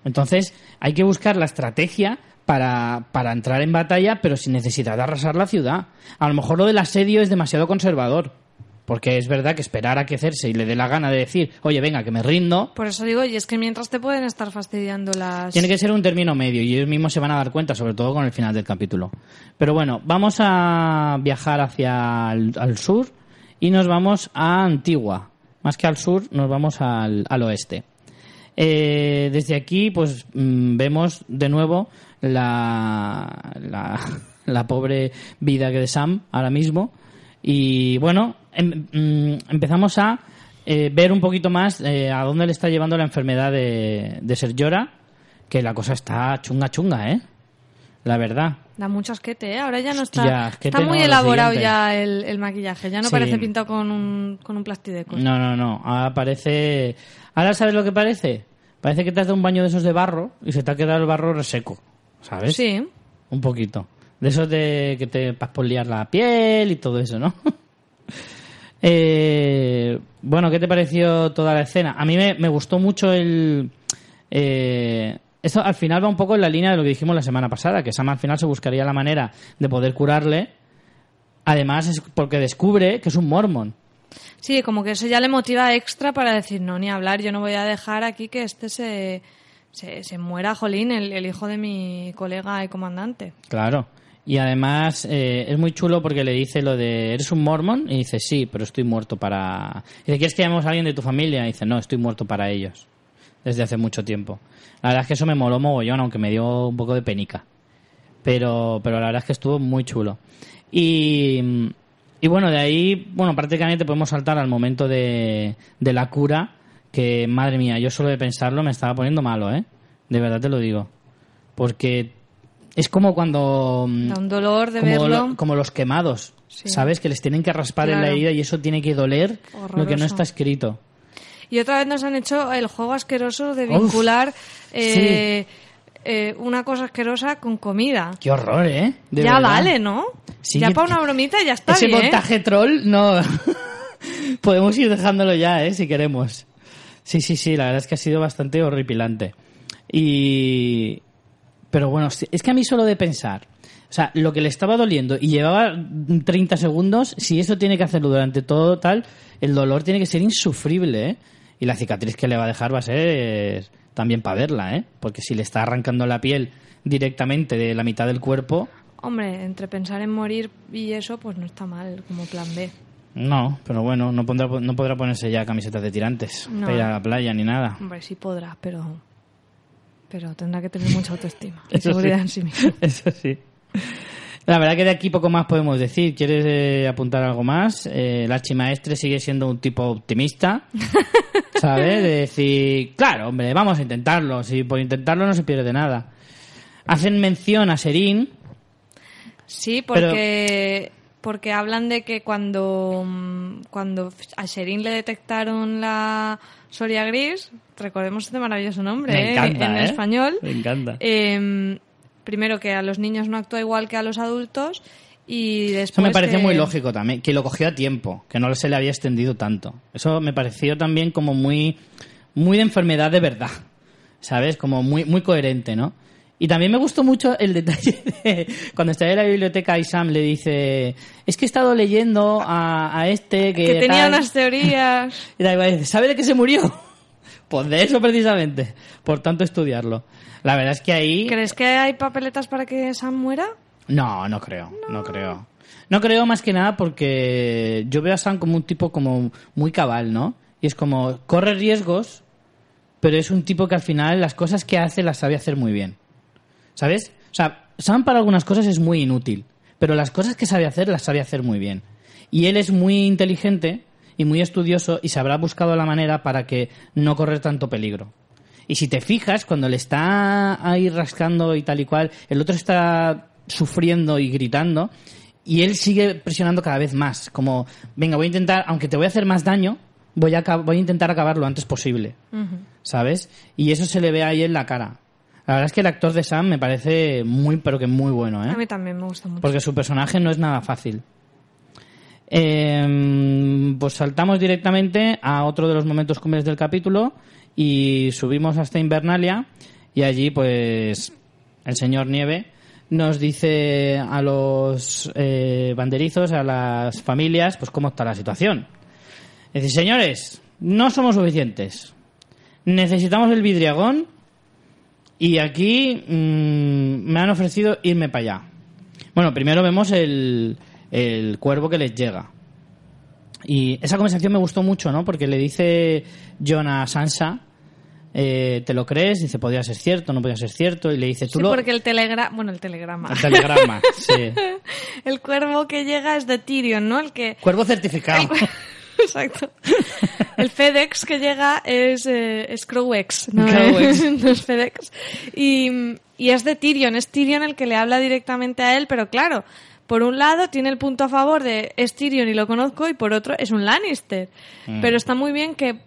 Entonces, hay que buscar la estrategia para, para entrar en batalla, pero sin necesidad de arrasar la ciudad. A lo mejor lo del asedio es demasiado conservador. Porque es verdad que esperar a que Cersei le dé la gana de decir, oye, venga, que me rindo, Por eso digo, y es que mientras te pueden estar fastidiando las... tiene que ser un término medio y ellos mismos se van a dar cuenta, sobre todo con el final del capítulo. Pero bueno, vamos a viajar hacia el al sur y nos vamos a Antigua. Más que al sur, nos vamos al, al oeste. Eh, desde aquí, pues mm, vemos de nuevo la, la, la pobre vida que de Sam ahora mismo. Y bueno, em- mm, empezamos a eh, ver un poquito más eh, a dónde le está llevando la enfermedad de, de Ser Llora, que la cosa está chunga chunga, ¿eh? La verdad. Da mucho asquete, ¿eh? Ahora ya no está... Hostia, está muy no, elaborado ya el, el maquillaje. Ya no Sí. parece pintado con un, con un plastideco. No, no, no. Ahora parece. Ahora sabes lo que parece. Parece que te has dado un baño de esos de barro y se te ha quedado el barro reseco. ¿Sabes? Sí. Un poquito. De esos de que te vas por liar la piel y todo eso, ¿no? Eh, bueno, ¿qué te pareció toda la escena? A mí me, me gustó mucho el... eh, esto al final va un poco en la línea de lo que dijimos la semana pasada, que Sam al final se buscaría la manera de poder curarle. Además es porque descubre que es un mormon. Sí, como que eso ya le motiva extra para decir, no, ni hablar, yo no voy a dejar aquí que este se, se, se muera, Jolín, el, el hijo de mi colega y comandante. Claro. Y además eh, es muy chulo porque le dice lo de, ¿eres un mormon? Y dice, sí, pero estoy muerto para... Y dice, ¿quieres que llamemos a alguien de tu familia? Y dice, no, estoy muerto para ellos. Desde hace mucho tiempo. La verdad es que eso me moló mogollón, aunque me dio un poco de penica. Pero, pero la verdad es que estuvo muy chulo. Y, y bueno, de ahí, bueno, prácticamente podemos saltar al momento de, de la cura, que madre mía, yo solo de pensarlo me estaba poniendo malo, ¿eh? De verdad te lo digo. Porque es como cuando... mm, Da un dolor de como, verlo. lo- como los quemados, Sí. ¿sabes? Que les tienen que raspar en la herida y eso tiene que doler lo que no está escrito. Y otra vez nos han hecho el juego asqueroso de Uf, vincular eh, eh, una cosa asquerosa con comida. Qué horror, ¿eh? De ya verdad. vale, ¿no? Sí, ya para una bromita ya está Ese bien. montaje troll, no. Podemos ir dejándolo ya, ¿eh? Si queremos. Sí, sí, sí, la verdad es que ha sido bastante horripilante. Y. Pero bueno, es que a mí solo de pensar. O sea, lo que le estaba doliendo y llevaba 30 segundos, si eso tiene que hacerlo durante todo tal, el dolor tiene que ser insufrible, ¿eh? Y la cicatriz que le va a dejar va a ser también para verla, ¿eh? Porque si le está arrancando la piel directamente de la mitad del cuerpo, Hombre, entre pensar en morir y eso, pues no está mal como plan B. no, pero bueno, no, pondrá, no podrá ponerse ya camisetas de tirantes No. para ir a la playa ni nada. Hombre, sí podrá, pero pero tendrá que tener mucha autoestima y Eso sí. seguridad en sí mismo. Eso sí. La verdad que de aquí poco más podemos decir. ¿Quieres eh, apuntar algo más? Eh, el archimaestre sigue siendo un tipo optimista, ¿sabes? De decir, claro, hombre, vamos a intentarlo. Si por intentarlo no se pierde nada. Hacen mención a Serín. Sí, porque porque hablan de que cuando mm, cuando a Sherin le detectaron la Soria Gris, recordemos este maravilloso nombre Me ¿eh? en ¿eh? español. Me encanta. eh, primero que a los niños no actúa igual que a los adultos y después Eso me pareció que- muy lógico también, que lo cogió a tiempo, que no se le había extendido tanto. Eso me pareció también como muy, muy de enfermedad de verdad, ¿sabes? Como muy, muy coherente, ¿no? Y también me gustó mucho el detalle de cuando está en la biblioteca y Sam le dice, es que he estado leyendo a, a este que... que tenía tal". unas teorías. Y da igual, dice, ¿sabe de qué se murió? Pues de eso precisamente, por tanto estudiarlo. La verdad es que ahí... ¿Crees que hay papeletas para que Sam muera? No, no creo, no. creo. No creo más que nada porque yo veo a Sam como un tipo como muy cabal, ¿no? Y es como, corre riesgos, pero es un tipo que al final las cosas que hace las sabe hacer muy bien. ¿Sabes? O sea, Sam para algunas cosas es muy inútil, pero las cosas que sabe hacer las sabe hacer muy bien. Y él es muy inteligente y muy estudioso y se habrá buscado la manera para que no correr tanto peligro. Y si te fijas, cuando le está ahí rascando y tal y cual, el otro está sufriendo y gritando y él sigue presionando cada vez más. Como, venga, voy a intentar, aunque te voy a hacer más daño, voy a, voy a intentar acabar lo antes posible. ¿Sabes? Y eso se le ve ahí en la cara. La verdad es que el actor de Sam me parece muy, pero que muy bueno, ¿eh? A mí también me gusta mucho. Porque su personaje no es nada fácil. Eh, pues saltamos directamente a otro de los momentos cumbres del capítulo y subimos hasta Invernalia y allí pues el señor Nieve nos dice a los eh, banderizos, a las familias, pues cómo está la situación. Dice, señores, no somos suficientes. Necesitamos el vidriagón y aquí mm, me han ofrecido irme para allá. Bueno, primero vemos el, el cuervo que les llega. Y esa conversación me gustó mucho, ¿no? Porque le dice John a Sansa, eh, ¿te lo crees? Dice, podría ser cierto, no podría ser cierto. Y le dice, tú Sí, lo... porque el telegrama, bueno, el telegrama. El telegrama, sí. El cuervo que llega es de Tyrion, ¿no? El que Cuervo certificado. Exacto. El FedEx que llega es, eh, es Crowex, ¿no? Crowex. no es FedEx. Y, y es de Tyrion, es Tyrion el que le habla directamente a él, pero claro, por un lado tiene el punto a favor de es Tyrion y lo conozco, y por otro es un Lannister. Pero está muy bien que,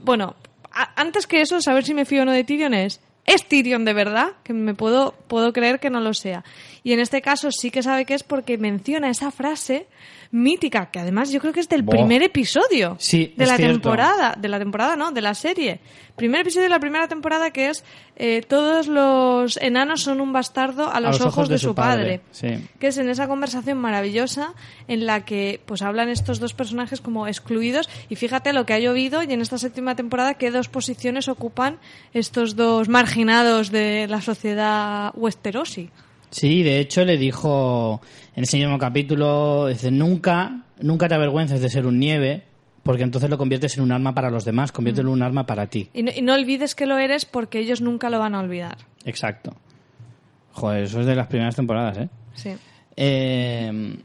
bueno, a- antes que eso, saber si me fío o no de Tyrion es, ¿es Tyrion de verdad? Que me puedo, puedo creer que no lo sea. Y en este caso sí que sabe que es porque menciona esa frase mítica, que además yo creo que es del primer episodio Sí, de la cierto. temporada, de la temporada no, de la serie. Primer episodio de la primera temporada que es eh, todos los enanos son un bastardo a los, ojos, de, su padre. Sí. Que es en esa conversación maravillosa en la que pues hablan estos dos personajes como excluidos y fíjate lo que ha llovido y en esta séptima temporada qué dos posiciones ocupan estos dos marginados de la sociedad westerosi. Sí, de hecho le dijo en ese mismo capítulo, dice, nunca, nunca te avergüences de ser un nieve, porque entonces lo conviertes en un arma para los demás, conviértelo en un arma para ti. Y no, y no olvides que lo eres porque ellos nunca lo van a olvidar. Exacto. Joder, eso es de las primeras temporadas, ¿eh? Sí. Eh,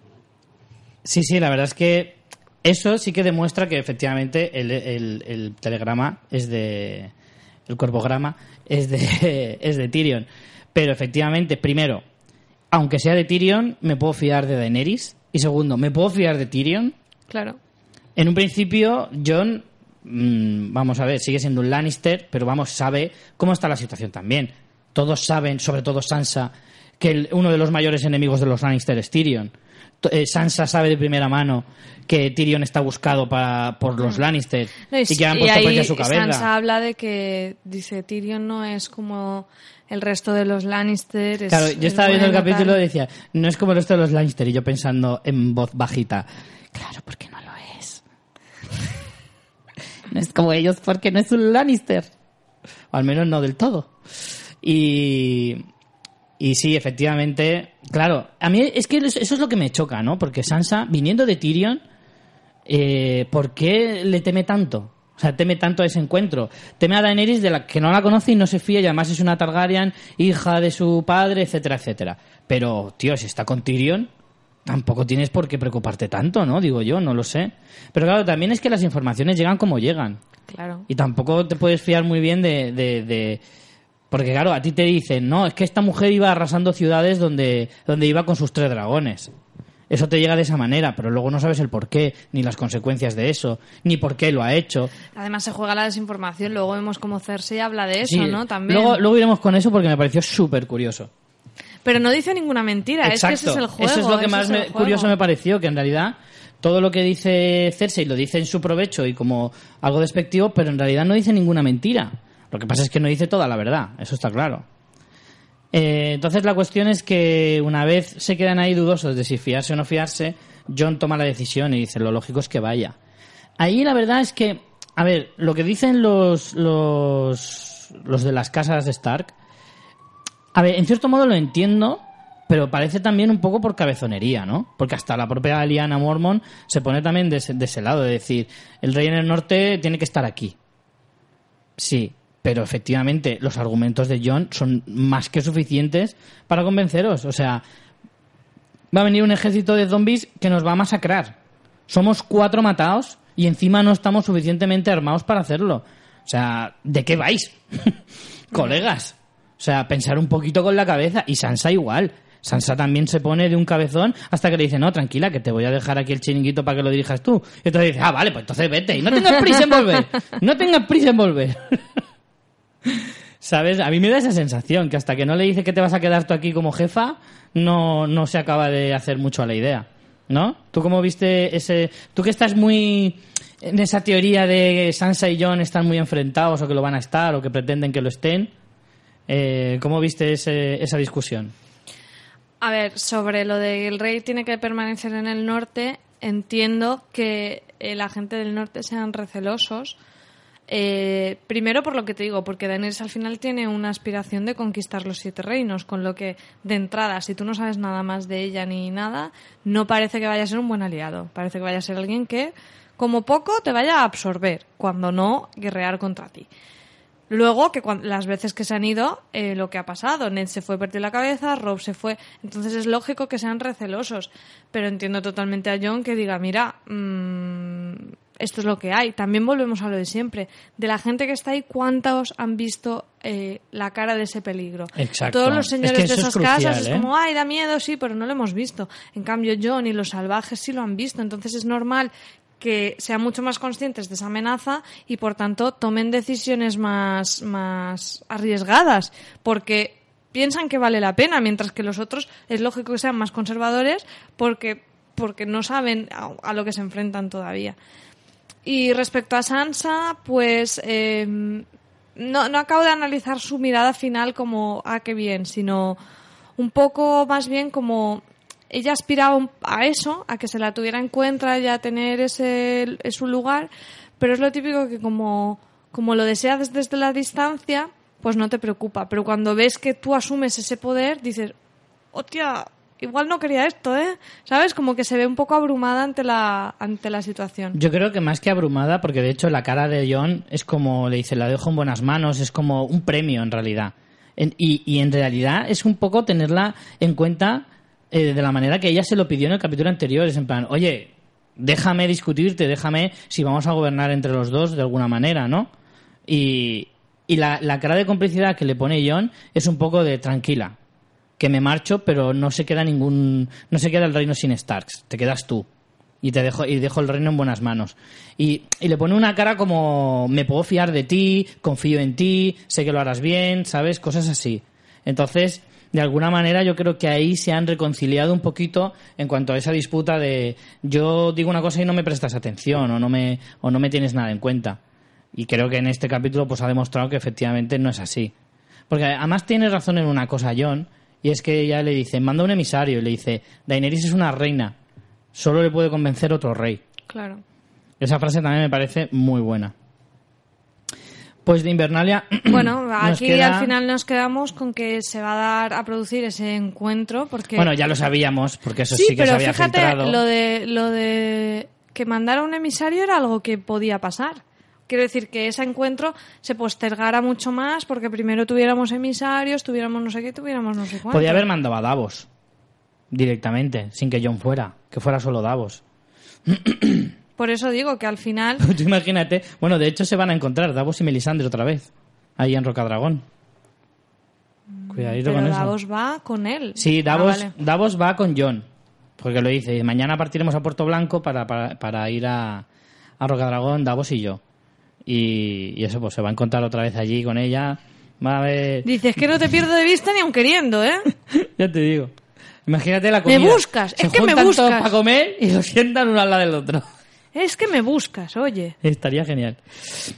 sí, sí, la verdad es que eso sí que demuestra que efectivamente el, el- el telegrama es de. El cuerpograma es de, es de Tyrion. Pero efectivamente, primero, aunque sea de Tyrion, me puedo fiar de Daenerys. Y segundo, me puedo fiar de Tyrion. Claro. En un principio, John, mm, vamos a ver, sigue siendo un Lannister, pero vamos, sabe cómo está la situación también. Todos saben, sobre todo Sansa, que el- uno de los mayores enemigos de los Lannister es Tyrion. Eh, Sansa sabe de primera mano que Tyrion está buscado para, por los Lannister. No, y, que han y puesto ahí precio a su cabeza. Sansa habla de que, dice, Tyrion no es como el resto de los Lannister. es- Claro, yo es estaba viendo el capítulo y decía, no es como el resto de los Lannister, y yo pensando en voz bajita, claro, porque no lo es. no es como ellos porque no es un Lannister. o al menos no del todo. Y, y sí, efectivamente, claro, a mí es que eso es lo que me choca, ¿no? Porque Sansa, viniendo de Tyrion, eh, ¿por qué le teme tanto? O sea, teme tanto a ese encuentro. Teme a Daenerys de la que no la conoce y no se fía y además es una Targaryen, hija de su padre, etcétera, etcétera. Pero, tío, si está con Tyrion, tampoco tienes por qué preocuparte tanto, ¿no? Digo yo, no lo sé. Pero claro, también es que las informaciones llegan como llegan. Claro. Y tampoco te puedes fiar muy bien de, de- de- Porque claro, a ti te dicen, no, es que esta mujer iba arrasando ciudades donde, donde iba con sus tres dragones. Eso te llega de esa manera, pero luego no sabes el por qué, ni las consecuencias de eso, ni por qué lo ha hecho. Además se juega la desinformación, luego vemos cómo Cersei habla de eso, Sí, ¿no? También. Luego, luego iremos con eso porque me pareció súper curioso. Pero no dice ninguna mentira, es que ese es el juego. Eso es lo que más me- curioso me pareció, que en realidad todo lo que dice Cersei lo dice en su provecho y como algo despectivo, pero en realidad no dice ninguna mentira. Lo que pasa es que no dice toda la verdad, eso está claro. Eh, entonces la cuestión es que una vez se quedan ahí dudosos de si fiarse o no fiarse, John toma la decisión y dice lo lógico es que vaya. Ahí la verdad es que, a ver, lo que dicen los, los, los de las casas de Stark, a ver, en cierto modo lo entiendo, pero parece también un poco por cabezonería, ¿no? Porque hasta la propia Liana Mormon se pone también de ese, de ese lado, de decir, el rey en el norte tiene que estar aquí. Sí, pero efectivamente los argumentos de John son más que suficientes para convenceros. O sea, va a venir un ejército de zombies que nos va a masacrar. Somos cuatro matados y encima no estamos suficientemente armados para hacerlo. O sea, ¿de qué vais? Colegas. O sea, pensar un poquito con la cabeza. Y Sansa igual. Sansa también se pone de un cabezón hasta que le dice, no, tranquila, que te voy a dejar aquí el chiringuito para que lo dirijas tú. Y entonces dice, ah, vale, pues entonces vete. Y no tengas prisa en volver. No tengas prisa en volver. ¿Sabes? A mí me da esa sensación, que hasta que no le dice que te vas a quedar tú aquí como jefa, no, no se acaba de hacer mucho a la idea. ¿No? ¿Tú cómo viste ese... Tú que estás muy en esa teoría de Sansa y John están muy enfrentados o que lo van a estar o que pretenden que lo estén, eh, ¿cómo viste ese- esa discusión? A ver, sobre lo de que el rey tiene que permanecer en el norte, entiendo que la gente del norte sean recelosos. Eh, primero por lo que te digo, porque Daenerys al final tiene una aspiración de conquistar los siete reinos, con lo que de entrada, si tú no sabes nada más de ella ni nada, no parece que vaya a ser un buen aliado. Parece que vaya a ser alguien que, como poco, te vaya a absorber, cuando no guerrear contra ti. Luego, que las veces que se han ido, eh, lo que ha pasado, Ned se fue, perdió la cabeza, Rob se fue, entonces es lógico que sean recelosos, pero entiendo totalmente a John que diga, mira, mm, esto es lo que hay. También volvemos a lo de siempre, de la gente que está ahí, ¿cuántos han visto eh, la cara de ese peligro? Exacto. Todos los Es señores que de es esas casas es ¿eh? como, ay, da miedo, sí, pero no lo hemos visto. En cambio, John y los salvajes sí lo han visto, entonces es normal que sean mucho más conscientes de esa amenaza y por tanto tomen decisiones más, más arriesgadas porque piensan que vale la pena mientras que los otros es lógico que sean más conservadores porque porque no saben a, a lo que se enfrentan todavía y respecto a Sansa pues eh, no, no acabo de analizar su mirada final como ah qué bien sino un poco más bien como ella aspiraba a eso, a que se la tuviera en cuenta y a tener ese, su lugar, pero es lo típico que como, como lo deseas desde la distancia, pues no te preocupa. Pero cuando ves que tú asumes ese poder, dices, hostia, igual no quería esto, ¿eh? ¿Sabes? Como que se ve un poco abrumada ante la, ante la situación. Yo creo que más que abrumada, porque de hecho la cara de John es como, le dice, la dejo en buenas manos, es como un premio en realidad. Y, y en realidad es un poco tenerla en cuenta eh, de la manera que ella se lo pidió en el capítulo anterior. Es en plan, oye, déjame discutirte, déjame si vamos a gobernar entre los dos de alguna manera, ¿no? Y, y la, la cara de complicidad que le pone John es un poco de tranquila, que me marcho, pero no se queda ningún, no se queda el reino sin Starks, te quedas tú. Y te dejo y dejo el reino en buenas manos. Y, y le pone una cara como me puedo fiar de ti confío en ti sé que lo harás bien sabes cosas así. Entonces de alguna manera yo creo que ahí se han reconciliado un poquito en cuanto a esa disputa de yo digo una cosa y no me prestas atención o no me o no me tienes nada en cuenta. Y creo que en este capítulo pues ha demostrado que efectivamente no es así. Porque además tiene razón en una cosa John y es que ella le dice manda un emisario y le dice Daenerys es una reina solo le puede convencer otro rey. Claro. Esa frase también me parece muy buena. Pues de Invernalia. Bueno, aquí queda- al final nos quedamos con que se va a dar a producir ese encuentro porque Bueno, ya lo sabíamos, porque eso sí, sí, que se pero había fíjate filtrado. lo de lo de que mandara un emisario era algo que podía pasar. Quiero decir que ese encuentro se postergara mucho más porque primero tuviéramos emisarios, tuviéramos no sé qué, tuviéramos no sé cuánto. Podía haber mandado a Davos directamente, sin que John fuera, que fuera solo Davos. Por eso digo que al final Tú imagínate. Bueno, de hecho se van a encontrar Davos y Melisandre otra vez, ahí en Rocadragón. Cuidadito pero con eso. Davos va con él. Sí, Ah, Davos, vale. Davos va con John, porque lo dice. Mañana partiremos a Puerto Blanco para, para, para ir a, a Rocadragón, Davos y yo. Y, y eso, pues se va a encontrar otra vez allí con ella. Va a ver... Dices que no te pierdo de vista ni aun queriendo, ¿eh? Ya te digo. Imagínate la Me comida. buscas, Se es que me todos buscas. para comer y lo sientan uno al lado del otro. Es que me buscas, oye. Estaría genial.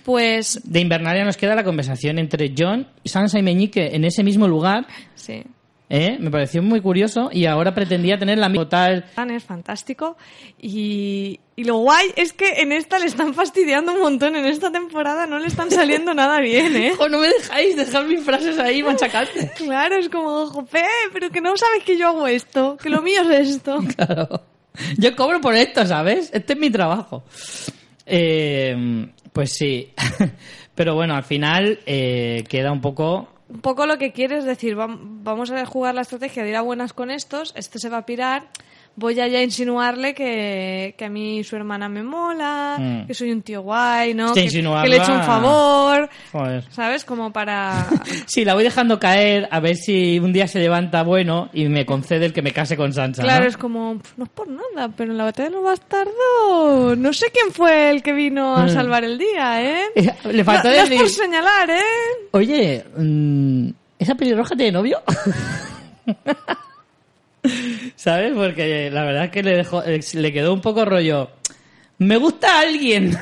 Pues De Invernalia nos queda la conversación entre John, Sansa y Meñique en ese mismo lugar. sí. ¿Eh? Me pareció muy curioso y ahora pretendía tener la misma tal. Es fantástico. Y, y lo guay es que en esta le están fastidiando un montón. En esta temporada no le están saliendo nada bien, ¿eh? ¡Oh, no me dejáis dejar mis frases ahí machacantes! Claro, es como, jope, pero que no sabes que yo hago esto, que lo mío es esto. Claro. Yo cobro por esto, ¿sabes? Este es mi trabajo. Eh, pues sí. Pero bueno, al final eh, queda un poco. Un poco lo que quiere es decir, vam- vamos a jugar la estrategia de ir a buenas con estos, este se va a pirar, voy a ya insinuarle que, que a mí su hermana me mola, Mm. que soy un tío guay, ¿no? Que, que le echo un favor, Joder. ¿sabes? Como para... Sí, la voy dejando caer a ver si un día se levanta bueno y me concede el que me case con Sansa. Claro, ¿no? es como, "Pf, no es por nada, pero en la batalla de los bastardos, no sé quién fue el que vino a Mm. salvar el día, ¿eh? Le faltó no, no es por señalar, ¿eh? oye, mm, ¿esa pelirroja tiene novio? ¿Sabes? Porque la verdad es que le, dejó, eh, le quedó un poco rollo. Me gusta alguien.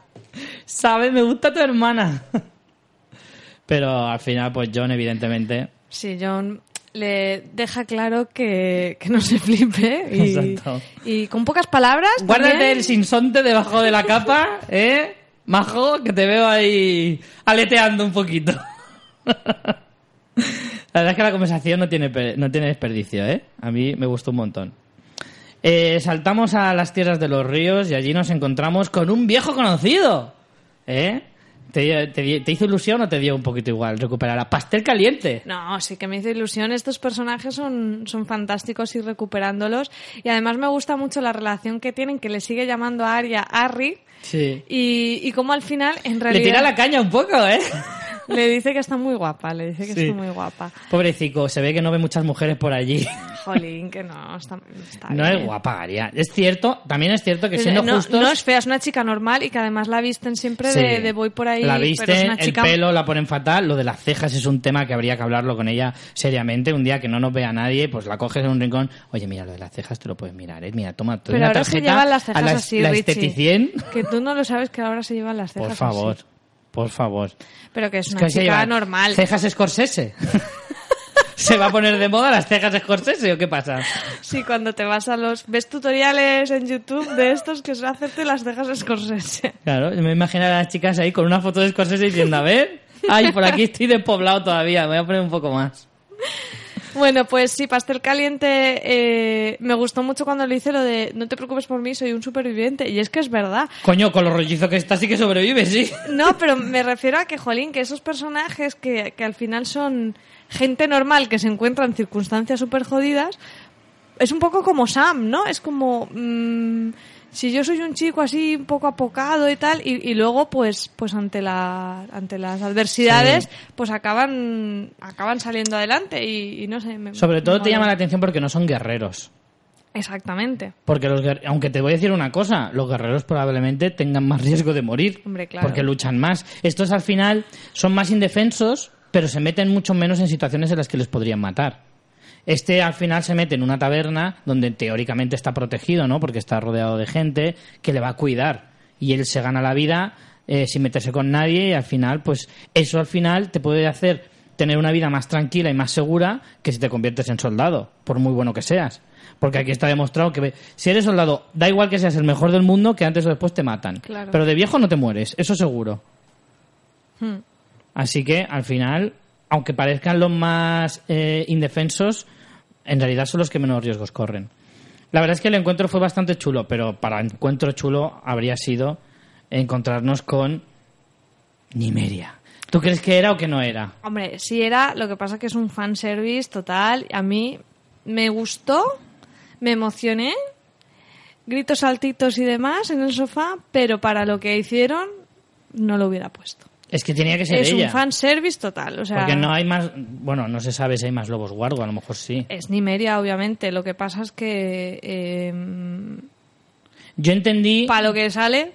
¿Sabes? Me gusta tu hermana. Pero al final, pues John, evidentemente. Sí, John le deja claro que, que no se flipe y, Exacto. y con pocas palabras. Guárdate también- el sinsonte debajo de la capa, ¿eh? Majo, que te veo ahí aleteando un poquito. La verdad es que la conversación no tiene, no tiene desperdicio, ¿eh? A mí me gustó un montón. Eh, saltamos a las tierras de los ríos y allí nos encontramos con un viejo conocido. ¿Eh? ¿Te, te- te hizo ilusión o te dio un poquito igual recuperar a Pastel Caliente? No, sí que me hizo ilusión. Estos personajes son, son fantásticos y recuperándolos. Y además me gusta mucho la relación que tienen, que le sigue llamando a Arya Harry. Sí. Y, y como al final, en Le realidad, tira la caña un poco, ¿eh? Le dice que está muy guapa. Le dice que Sí. está muy guapa. Pobrecito, se ve que no ve muchas mujeres por allí. Jolín, que no, está, está No bien. es guapa, Aria. Es cierto, también es cierto que siendo no, justos... no es fea, es una chica normal y que además la visten siempre de, Sí. de voy por ahí. La pero es visten, una el chica pelo la ponen fatal. Lo de las cejas es un tema que habría que hablarlo con ella seriamente. Un día que no nos vea nadie, pues la coges en un rincón. Oye, mira, lo de las cejas te lo puedes mirar, ¿eh? Mira, toma, te doy Pero una ahora se tarjeta llevan las cejas a la, así, la esteticien. Que tú no lo sabes que ahora se llevan las cejas Por favor, así. Por favor. Pero que es una que chica normal. Cejas Scorsese. ¿Se va a poner de moda las cejas Scorsese o qué pasa? Sí, cuando te vas a los... Ves tutoriales en YouTube de estos que es hacerte las cejas Scorsese. Claro, yo me imagino a las chicas ahí con una foto de Scorsese diciendo, a ver, ay, por aquí estoy despoblado todavía, me voy a poner un poco más. Bueno, pues sí, Pastel Caliente eh, me gustó mucho cuando le hice lo de no te preocupes por mí, soy un superviviente. Y es que es verdad. Coño, con lo rollizo que está sí que sobrevive, sí. No, pero me refiero a que, jolín, que esos personajes que, que al final son gente normal que se encuentra en circunstancias súper jodidas, es un poco como Sam, ¿no? Es como... mm, si yo soy un chico así un poco apocado y tal, y, y luego pues pues ante la ante las adversidades pues acaban acaban saliendo adelante y, y no sé me- Sobre todo me te llama la atención porque no son guerreros. exactamente Porque los aunque te voy a decir una cosa, los guerreros probablemente tengan más riesgo de morir. Hombre, claro. Porque luchan más. Estos al final son más indefensos, pero se meten mucho menos en situaciones en las que les podrían matar. Este al final se mete en una taberna donde teóricamente está protegido, ¿no? Porque está rodeado de gente que le va a cuidar. Y él se gana la vida eh, sin meterse con nadie y al final, pues eso al final te puede hacer tener una vida más tranquila y más segura que si te conviertes en soldado, por muy bueno que seas. Porque aquí está demostrado que si eres soldado, da igual que seas el mejor del mundo, que antes o después te matan. Claro. Pero de viejo no te mueres, eso seguro. Hmm. Así que al final, aunque parezcan los más eh, indefensos, en realidad son los que menos riesgos corren. La verdad es que el encuentro fue bastante chulo, pero para encuentro chulo habría sido encontrarnos con Nimeria. ¿Tú crees que era o que no era? Hombre, sí era, lo que pasa que es un fanservice total. A mí me gustó, me emocioné, gritos saltitos y demás en el sofá, pero para lo que hicieron no lo hubiera puesto. Es que tenía que ser es ella. un fanservice total, o sea... Porque no hay más. Bueno, no se sabe si hay más lobos guardo, a lo mejor sí. Es Nimeria, obviamente. Lo que pasa es que eh, Yo entendí. para lo que sale...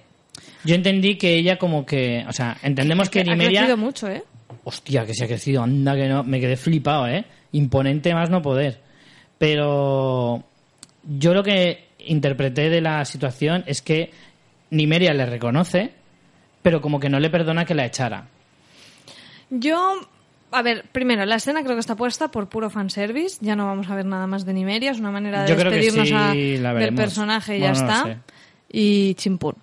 Yo entendí que ella como que. O sea, entendemos que ha Nimeria. crecido mucho, ¿eh? Hostia, que se ha crecido, anda que no. Me quedé flipado, ¿eh? Imponente más no poder. Pero yo lo que interpreté de la situación es que Nimeria le reconoce, pero como que no le perdona que la echara. Yo, a ver, primero, la escena creo que está puesta por puro fanservice. Ya no vamos a ver nada más de Nimeria. Es una manera de Yo despedirnos sí, a- la del personaje y ya Bueno, está. Y chimpún.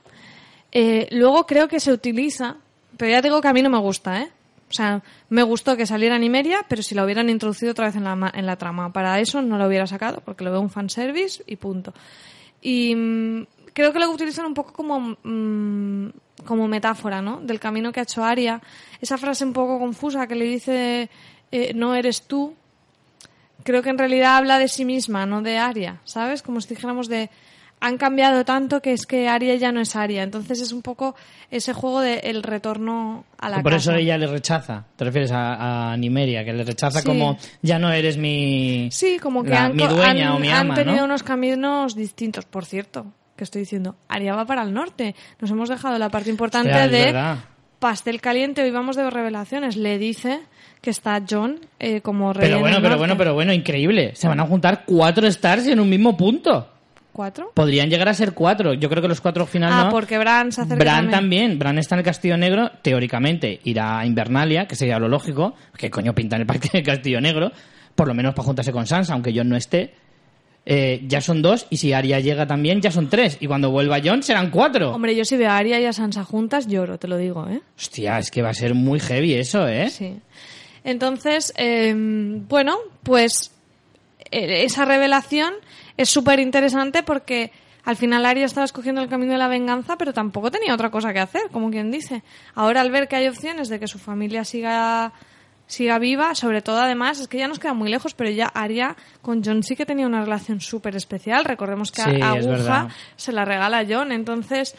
Eh, luego creo que se utiliza, pero ya digo que a mí no me gusta, ¿eh? O sea, me gustó que saliera Nimeria, pero si la hubieran introducido otra vez en la, en la trama. Para eso no lo hubiera sacado, porque lo veo un fanservice y punto. Y mm, creo que lo utilizan un poco como, mm, como metáfora, ¿no? Del camino que ha hecho Aria. Esa frase un poco confusa que le dice, eh, no eres tú, creo que en realidad habla de sí misma, no de Aria, ¿sabes? Como si dijéramos de han cambiado tanto que es que Aria ya no es Aria. Entonces es un poco ese juego de el retorno a la Por casa. eso ella le rechaza. ¿Te refieres a, a Nimeria? Que le rechaza Sí. como ya no eres mi. Sí, como que la- han, mi dueña han- o mi han tenido ¿no? unos caminos distintos, por cierto. Que estoy diciendo, Aria va para el norte. Nos hemos dejado la parte importante Hostia, de verdad. pastel caliente. Hoy vamos de revelaciones. Le dice que está John eh, como rey Pero en bueno, pero bueno, pero bueno, increíble. Se van a juntar cuatro stars en un mismo punto. ¿Cuatro? Podrían llegar a ser cuatro. Yo creo que los cuatro al final Ah, no. porque Bran se acerca Bran también. Bran está en el Castillo Negro. Teóricamente irá a Invernalia, que sería lo lógico. ¿Qué coño pinta en el parque del Castillo Negro? Por lo menos para juntarse con Sansa, aunque Jon no esté. Eh, ya son dos, y si Arya llega también, ya son tres. Y cuando vuelva Jon serán cuatro. Hombre, yo si veo a Aria y a Sansa juntas, lloro, te lo digo, ¿eh? Hostia, es que va a ser muy heavy eso, ¿eh? Sí. Entonces, eh, bueno, pues eh, esa revelación es súper interesante porque al final Arya estaba escogiendo el camino de la venganza, pero tampoco tenía otra cosa que hacer, como quien dice. Ahora al ver que hay opciones de que su familia siga siga viva, sobre todo además, es que ya nos queda muy lejos, pero ya Arya con John sí que tenía una relación súper especial. Recordemos que Sí, Aguja se la regala a John, entonces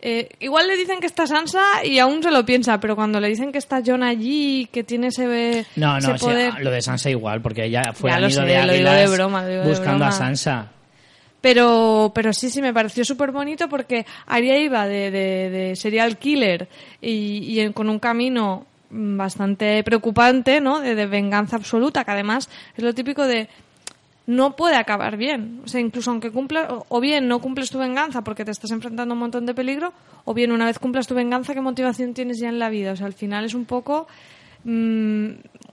eh, igual le dicen que está Sansa y aún se lo piensa, pero cuando le dicen que está John allí, que tiene ese, No, ese no, sí, lo de Sansa igual, porque ella fue Ya al lo nido sé, de águilas de broma, lo digo de buscando a. Sansa. Pero, pero sí, sí, me pareció súper bonito porque Arya iba de, de, de serial killer y, y en- con un camino bastante preocupante, ¿no? De, venganza absoluta, que además es lo típico de no puede acabar bien. O sea, incluso aunque cumpla, o, bien no cumples tu venganza porque te estás enfrentando a un montón de peligro, o bien una vez cumplas tu venganza, ¿qué motivación tienes ya en la vida? O sea, al final es un poco, mm,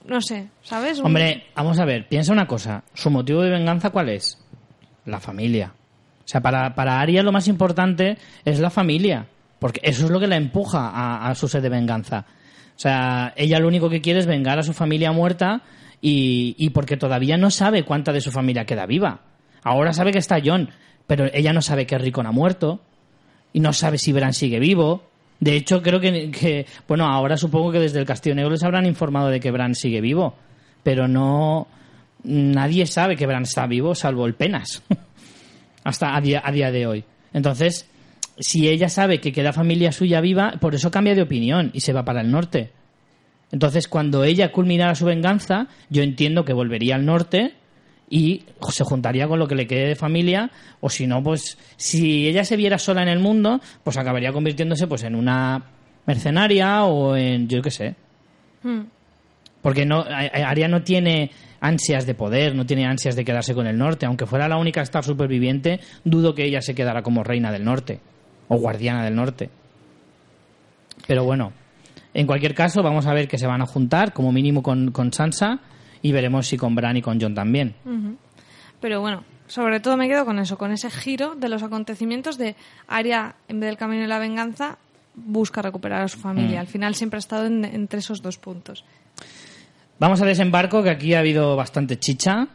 no sé, ¿sabes? Hombre, vamos a ver, piensa una cosa. ¿Su motivo de venganza cuál es? La familia. O sea, para, para Arya lo más importante es la familia. Porque eso es lo que la empuja a, a su sed de venganza. O sea, ella lo único que quiere es vengar a su familia muerta y, porque todavía no sabe cuánta de su familia queda viva. Ahora sabe que está John, pero ella no sabe que Rickon ha muerto y no sabe si Bran sigue vivo. De hecho, creo que, bueno, ahora supongo que desde el Castillo Negro les habrán informado de que Bran sigue vivo, pero no nadie sabe que Bran está vivo salvo el Penas hasta a día de hoy. Entonces, si ella sabe que queda familia suya viva, por eso cambia de opinión y se va para el norte. Entonces, cuando ella culminara su venganza, yo entiendo que volvería al norte y se juntaría con lo que le quede de familia, o si no, pues si ella se viera sola en el mundo, pues acabaría convirtiéndose pues en una mercenaria o en yo qué sé. Mm. Porque no, a- a- Arya no tiene ansias de poder, no tiene ansias de quedarse con el norte. Aunque fuera la única star superviviente, dudo que ella se quedara como reina del norte o guardiana del norte. Pero bueno, en cualquier caso, vamos a ver que se van a juntar, como mínimo con, con Sansa, y veremos si con Bran y con Jon también. Pero bueno, sobre todo me quedo con eso, con ese giro de los acontecimientos de Arya, en vez del camino de la venganza, busca recuperar a su familia. Mm. Al final siempre ha estado en- entre esos dos puntos. Vamos a desembarco, que aquí ha habido bastante chicha.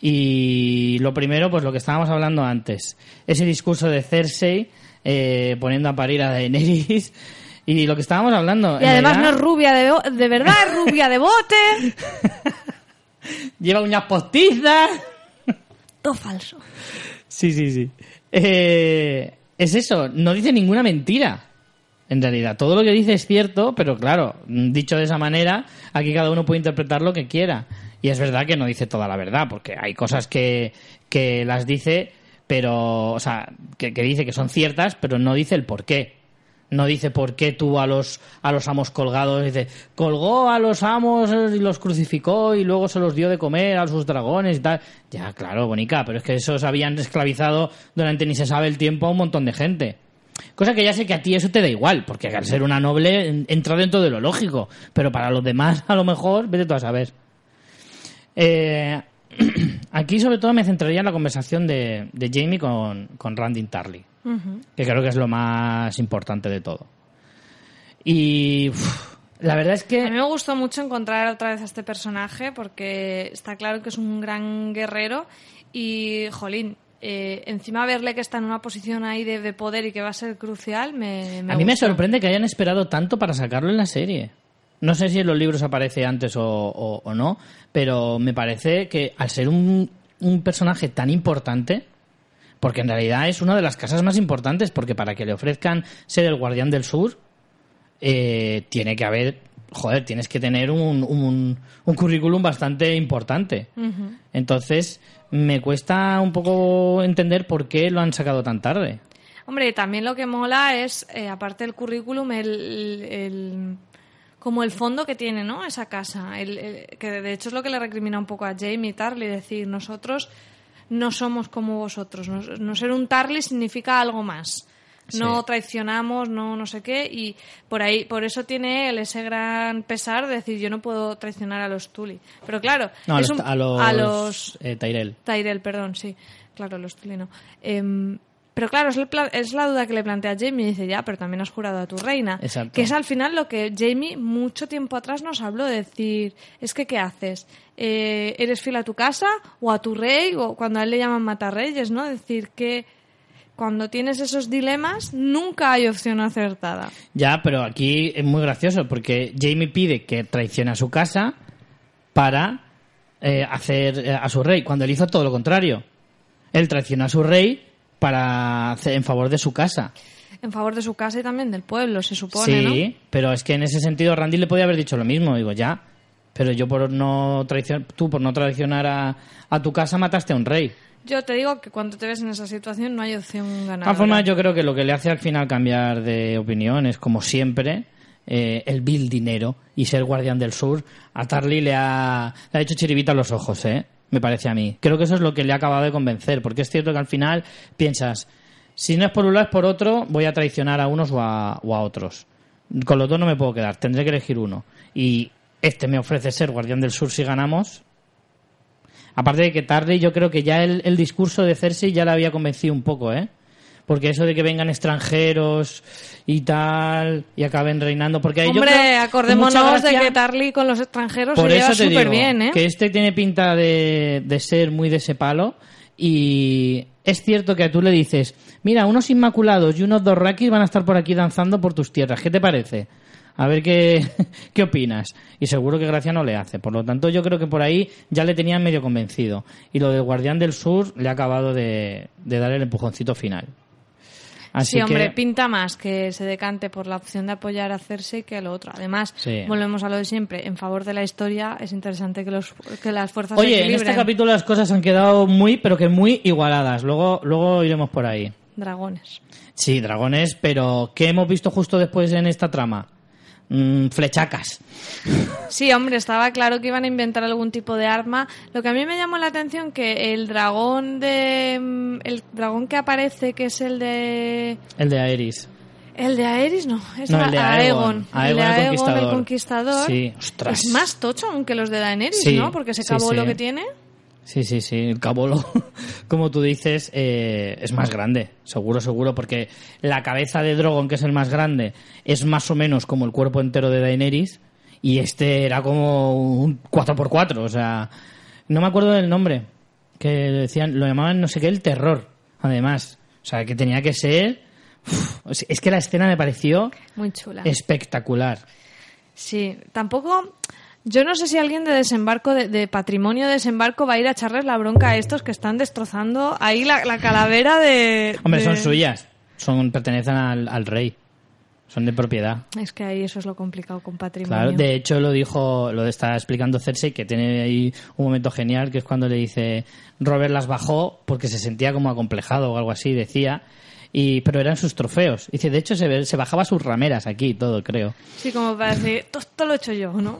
Y lo primero, pues lo que estábamos hablando antes. Ese discurso de Cersei eh, poniendo a parir a Daenerys. Y lo que estábamos hablando. Y además no es rubia de, de verdad, es rubia de bote. Lleva uñas postizas. Todo falso. Sí, sí, sí. Eh, es eso, no dice ninguna mentira. En realidad, todo lo que dice es cierto, pero claro, dicho de esa manera, aquí cada uno puede interpretar lo que quiera. Y es verdad que no dice toda la verdad, porque hay cosas que, que las dice, pero, o sea, que, que dice que son ciertas, pero no dice el por qué. No dice por qué tú a los, a los amos colgados, dice, colgó a los amos y los crucificó y luego se los dio de comer a sus dragones y tal. Ya, claro, bonica, pero es que esos habían esclavizado durante ni se sabe el tiempo a un montón de gente. Cosa que ya sé que a ti eso te da igual, porque al ser una noble en- entra dentro de lo lógico, pero para los demás a lo mejor, vete tú a saber. Eh, aquí sobre todo me centraría en la conversación de, de Jamie con, con Randy Tarly que creo que es lo más importante de todo. Y uf, la verdad es A mí que me gustó mucho encontrar otra vez a este personaje porque está claro que es un gran guerrero y, jolín, eh, encima verle que está en una posición ahí de, de poder y que va a ser crucial, me, me a mí me sorprende que hayan esperado tanto para sacarlo en la serie. No sé si en los libros aparece antes o, o- o no, pero me parece que al ser un, un personaje tan importante, porque en realidad es una de las casas más importantes, porque para que le ofrezcan ser el guardián del sur, eh, tiene que haber, joder, tienes que tener un, un, un currículum bastante importante. Entonces, me cuesta un poco entender por qué lo han sacado tan tarde. Hombre, también lo que mola es, eh, aparte del currículum, el, el- como el fondo que tiene, ¿no? Esa casa. El- el- que de hecho es lo que le recrimina un poco a Jamie Tarly, decir, nosotros no somos como vosotros. No, no ser un Tarly significa algo más. No Sí. traicionamos, no no sé qué, y por ahí, por eso tiene él ese gran pesar de decir, yo no puedo traicionar a los Tully. Pero claro, No, a es los, un- a los, a los eh, Tyrell. Tyrell, perdón, sí. Claro, los tulino. Em, pero claro, es, el pla- es la duda que le plantea Jamie. Dice, ya, pero también has jurado a tu reina. Exacto. Que es al final lo que Jamie mucho tiempo atrás nos habló. de Decir, es que, ¿qué haces? Eh, ¿Eres fiel a tu casa o a tu rey? O cuando a él le llaman matarreyes, ¿no? Decir que cuando tienes esos dilemas, nunca hay opción acertada. Ya, pero aquí es muy gracioso porque Jamie pide que traicione a su casa para eh, hacer eh, a su rey, cuando él hizo todo lo contrario. Él traicionó a su rey para hacer en favor de su casa. En favor de su casa y también del pueblo, se supone, ¿no? sí, pero es que en ese sentido Randy le podía haber dicho lo mismo. Digo, ya, pero yo por no traicionar, tú por no traicionar a, a tu casa mataste a un rey. Yo te digo que cuando te ves en esa situación no hay opción De ganadora. todas formas, yo creo que lo que le hace al final cambiar de opinión es, como siempre, eh, el vil dinero y ser guardián del sur. A Tarly le ha, le ha hecho chiribita a los ojos, ¿eh? Me parece a mí. Creo que eso es lo que le ha acabado de convencer, porque es cierto que al final piensas, si no es por un lado es por otro, voy a traicionar a unos o a, o a otros. Con los dos no me puedo quedar, tendré que elegir uno. Y este me ofrece ser guardián del sur si ganamos, Aparte de que Tarly, yo creo que ya el, el discurso de Cersei ya la había convencido un poco, ¿eh? Porque eso de que vengan extranjeros y tal y acaben reinando, porque ahí yo Hombre, creo acordémonos de que Tarly con los extranjeros por se lleva te súper digo bien, ¿eh? que este tiene pinta de, de ser muy de ese palo y es cierto que tú le dices, mira, unos inmaculados y unos dorrakis van a estar por aquí danzando por tus tierras, ¿qué te parece? A ver qué, qué opinas. Y seguro que Gracia no le hace. Por lo tanto, yo creo que por ahí ya le tenían medio convencido. Y lo del Guardián del Sur le ha acabado de, de dar el empujoncito final. Así sí, hombre, que, pinta más que se decante por la opción de apoyar a Cersei que a lo otro. Además, Sí. volvemos a lo de siempre, en favor de la historia es interesante que, los, que las fuerzas Oye, se en este capítulo las cosas han quedado muy, pero que muy igualadas. Luego, luego iremos por ahí. Dragones. Sí, dragones, pero ¿qué hemos visto justo después en esta trama? Mm, flechacas. Sí, hombre, estaba claro que iban a inventar algún tipo de arma. Lo que a mí me llamó la atención que el dragón de mm, el dragón que aparece, que es el de El de Aerys. el de Aerys, no, es No, el de Aegon. Aegon. el de Aegon el Conquistador. el conquistador. Sí, ostras. Es más tocho aún que los de Daenerys, Sí, ¿no? Porque se sí, acabó sí. lo que tiene. Sí, sí, sí. El cabolo, como tú dices, eh, es más grande. Seguro, seguro, porque la cabeza de Drogon, que es el más grande, es más o menos como el cuerpo entero de Daenerys. Y este era como un 4x4. O sea, no me acuerdo del nombre. Que decían, lo llamaban no sé qué, el terror. Además. O sea, que tenía que ser. Uf, es que la escena me pareció Muy chula. espectacular. Sí, tampoco. Yo no sé si alguien de desembarco, de, de patrimonio de desembarco, va a ir a echarles la bronca a estos que están destrozando ahí la, la calavera de. Hombre, de- son suyas. Son, pertenecen al, al rey. Son de propiedad. Es que ahí eso es lo complicado con patrimonio. Claro, de hecho lo dijo, lo está explicando Cersei, que tiene ahí un momento genial, que es cuando le dice, Robert las bajó porque se sentía como acomplejado o algo así, decía, y pero eran sus trofeos. Dice, de hecho se, se bajaba sus rameras aquí todo, creo. Sí, como para decir, todo lo he hecho yo, ¿no?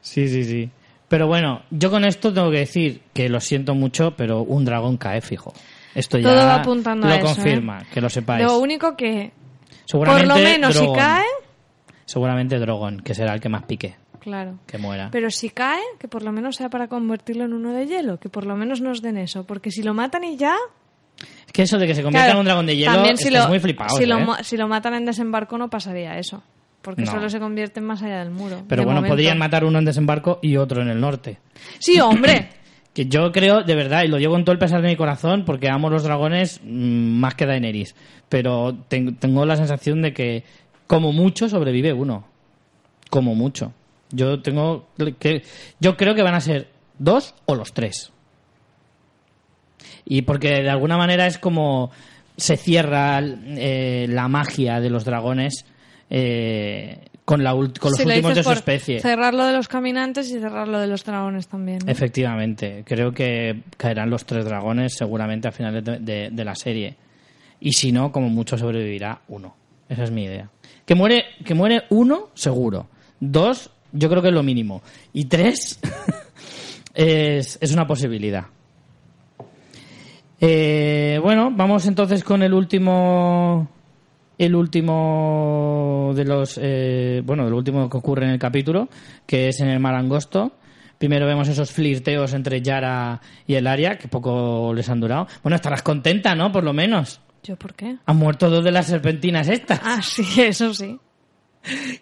Sí, sí, sí. Pero bueno, yo con esto tengo que decir que lo siento mucho, pero un dragón cae fijo. Esto ya Todo va apuntando lo a eso, confirma, que lo sepáis. Lo único que, por Seguramente lo menos, Drogon. si cae, Seguramente Drogon, que será el que más pique, claro. que muera. Pero si cae, que por lo menos sea para convertirlo en uno de hielo, que por lo menos nos den eso, porque si lo matan y ya... Es que eso de que se convierta Claro, en un dragón de hielo es, muy flipado. si, ¿eh? si lo matan en desembarco no pasaría eso, porque No. solo se convierten más allá del muro. Pero de bueno, momento. podrían matar uno en desembarco y otro en el norte. Sí, hombre. Que yo creo, de verdad, y lo llevo con todo el pesar de mi corazón, porque amo los dragones mm, más que Daenerys. Pero ten- tengo la sensación de que, como mucho, sobrevive uno. Como mucho. Yo tengo que, yo creo que van a ser dos o los tres. Y porque de alguna manera es como se cierra eh, la magia de los dragones eh, con, la ult- con los Si lo últimos de su especie. Cerrar lo de los caminantes y cerrar lo de los dragones también. ¿no? Efectivamente, creo que caerán los tres dragones seguramente a finales de, de- de la serie. Y si no, como mucho sobrevivirá uno. Esa es mi idea. Que muere, que muere uno, seguro. Dos, yo creo que es lo mínimo. Y tres, es, es una posibilidad. Eh, bueno, vamos entonces con el último. El último de los. eh, bueno, el último que ocurre en el capítulo, que es en el mar angosto. Primero vemos esos flirteos entre Yara y el Aria, que poco les han durado. Bueno, estarás contenta, ¿no? Por lo menos. ¿Yo por qué? Han muerto dos de las serpentinas estas. Ah, sí, eso sí.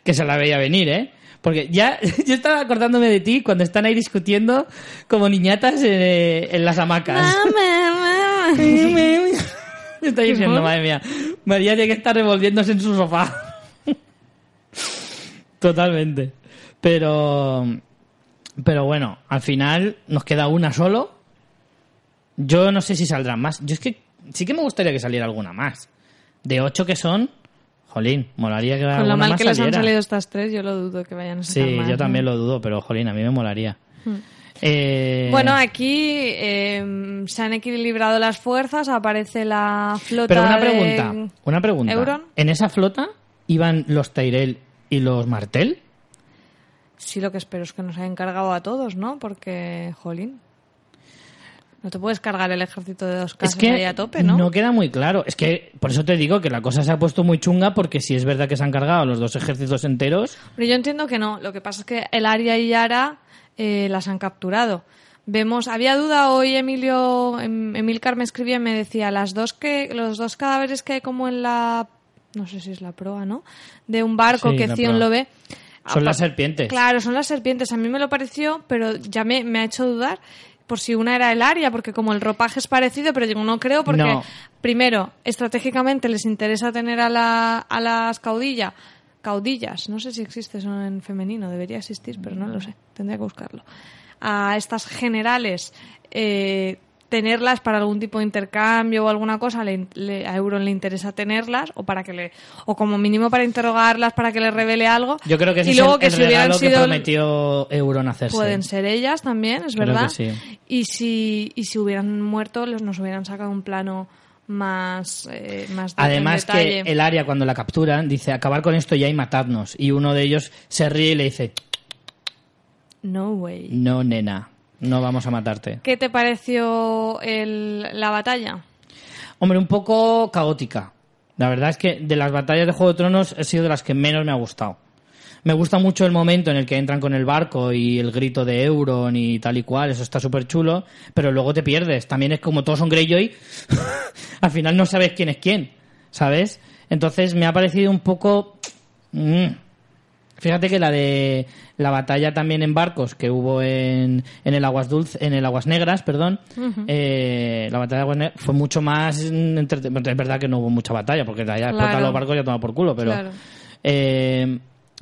que se la veía venir, ¿eh? Porque ya, yo estaba acordándome de ti cuando están ahí discutiendo como niñatas eh, en las hamacas. Yo estoy diciendo, madre mía, María tiene que estar revolviéndose en su sofá. Totalmente. Pero, pero bueno, al final nos queda una solo. Yo no sé si saldrán más. Yo es que sí que me gustaría que saliera alguna más. De ocho que son, jolín, molaría que Con alguna lo mal más que les han salido estas tres, yo lo dudo que vayan a sacar Sí, más, yo ¿no? también lo dudo, pero jolín, a mí me molaría. Eh, Bueno, aquí eh, se han equilibrado las fuerzas, aparece la flota pero una de pregunta, una pregunta. Euron. ¿En esa flota iban los Tyrell y los Martel? Sí, lo que espero es que nos hayan cargado a todos, ¿no? Porque, jolín, no te puedes cargar el ejército de dos Es casas que ahí a tope, ¿no? queda muy claro. Es que por eso te digo que la cosa se ha puesto muy chunga porque si es verdad que se han cargado los dos ejércitos enteros, Pero yo entiendo que no. Lo que pasa es que el Aria y Yara eh, las han capturado. Vemos, había duda hoy Emilio, em- Emilcar me escribía y me decía las dos que, los dos cadáveres que hay como en la, no sé si es la proa, ¿no? De un barco Sí, que proa. lo ve. Son las serpientes. Claro, son las serpientes. A mí me lo pareció, pero ya me, me ha hecho dudar por si una era el Aria, porque como el ropaje es parecido, pero digo, no creo, porque No. primero, estratégicamente les interesa tener a, la, a las caudillas, caudillas, no sé si existe eso en femenino, debería existir, pero no lo sé, tendría que buscarlo. A estas generales, eh, tenerlas para algún tipo de intercambio o alguna cosa, le- le- a Euron le interesa tenerlas, o para que le, o como mínimo para interrogarlas, para que le revele algo. yo creo que ese y es luego el, que el si hubieran que sido prometió Euron hacerse. Pueden ser ellas también, es Creo verdad. sí. Y si y si hubieran muerto, los- nos hubieran sacado un plano más eh, más Además que el área cuando la capturan dice acabar con esto ya y matarnos. Y uno de ellos se ríe y le dice, No way. no nena, no vamos a matarte. ¿Qué te pareció el, la batalla? Hombre, un poco caótica. La verdad es que de las batallas de Juego de Tronos ha sido de las que menos me ha gustado. Me gusta mucho el momento en el que entran con el barco y el grito de Euron y tal y cual, eso está súper chulo, pero luego te pierdes. También es como todos son Greyjoy, al final no sabes quién es quién, ¿sabes? Entonces me ha parecido un poco... mm. Fíjate que la de la batalla también en barcos que hubo en, en el Aguas Dulce, en el Aguas Negras, perdón, eh, la batalla de Aguas Negras fue mucho más entrete- Es verdad que no hubo mucha batalla porque ya explotan Claro. los barcos y ya toma por culo, pero Claro. eh,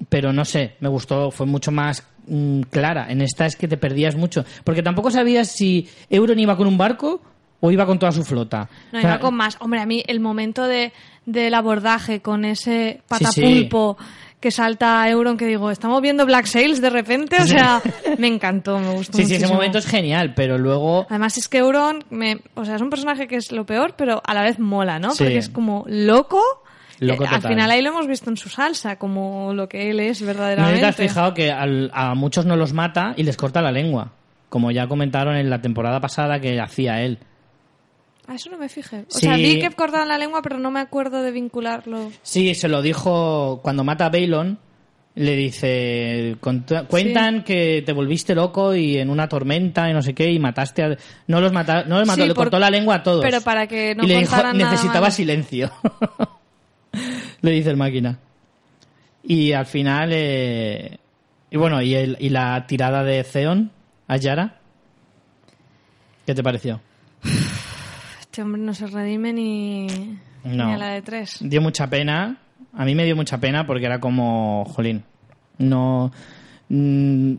pero no sé, me gustó, fue mucho más mm, clara. En esta es que te perdías mucho, porque tampoco sabías si Euron iba con un barco o iba con toda su flota. No, O sea, iba con más. Hombre, a mí el momento de, del abordaje con ese patapulpo que salta Euron, que digo, estamos viendo Black Sails de repente, o sea, me encantó, me gustó Sí, sí, ese momento es genial, pero luego Además es que Euron, me, o sea, es un personaje que es lo peor, pero a la vez mola, ¿no? Sí. Porque es como loco. Loco Eh, al final ahí lo hemos visto en su salsa, como lo que él es No verdaderamente. si te has fijado que al- a muchos no los mata y les corta la lengua. Como ya comentaron en la temporada pasada que hacía él. Ah, eso no me fijé. O Sí. sea, vi que cortaban la lengua, pero no me acuerdo de vincularlo. Sí, se lo dijo cuando mata a Baelon. Le dice, "Cont- cuentan que te volviste loco y en una tormenta y no sé qué y mataste a... No los, mata... no los mató, Sí, le por- cortó la lengua a todos. pero para que no Y le dijo, necesitaba malo". silencio. le dice el máquina. Y al final... eh, Y bueno, y, el- y la tirada de Theon a Yara. ¿Qué te pareció? Este hombre no se redime ni, No. ni a la de tres. dio mucha pena. A mí me dio mucha pena porque era como, jolín, no, mm,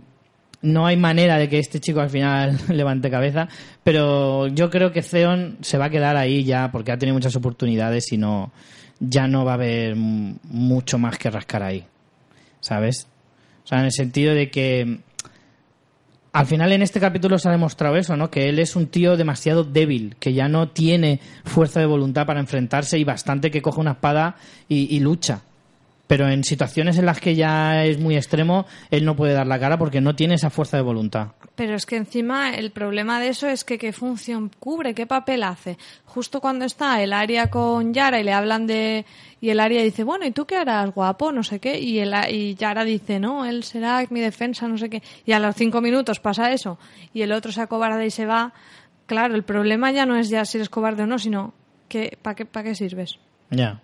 no hay manera de que este chico al final levante cabeza, pero yo creo que Theon se va a quedar ahí ya porque ha tenido muchas oportunidades y no, ya no va a haber mucho más que rascar ahí, ¿sabes? O sea, en el sentido de que al final en este capítulo se ha demostrado eso, ¿no? Que él es un tío demasiado débil, que ya no tiene fuerza de voluntad para enfrentarse y bastante que coge una espada y, y lucha. Pero en situaciones en las que ya es muy extremo, él no puede dar la cara porque no tiene esa fuerza de voluntad. Pero es que encima el problema de eso es que qué función cubre, qué papel hace. Justo cuando está el área con Yara y le hablan de... Y el área dice, bueno, ¿y tú qué harás, guapo? No sé qué. Y, el, y Yara dice, no, él será mi defensa, no sé qué. Y a los cinco minutos pasa eso. Y el otro se acobarda y se va. Claro, el problema ya no es ya si eres cobarde o no, sino que ¿para qué, para qué sirves? Ya.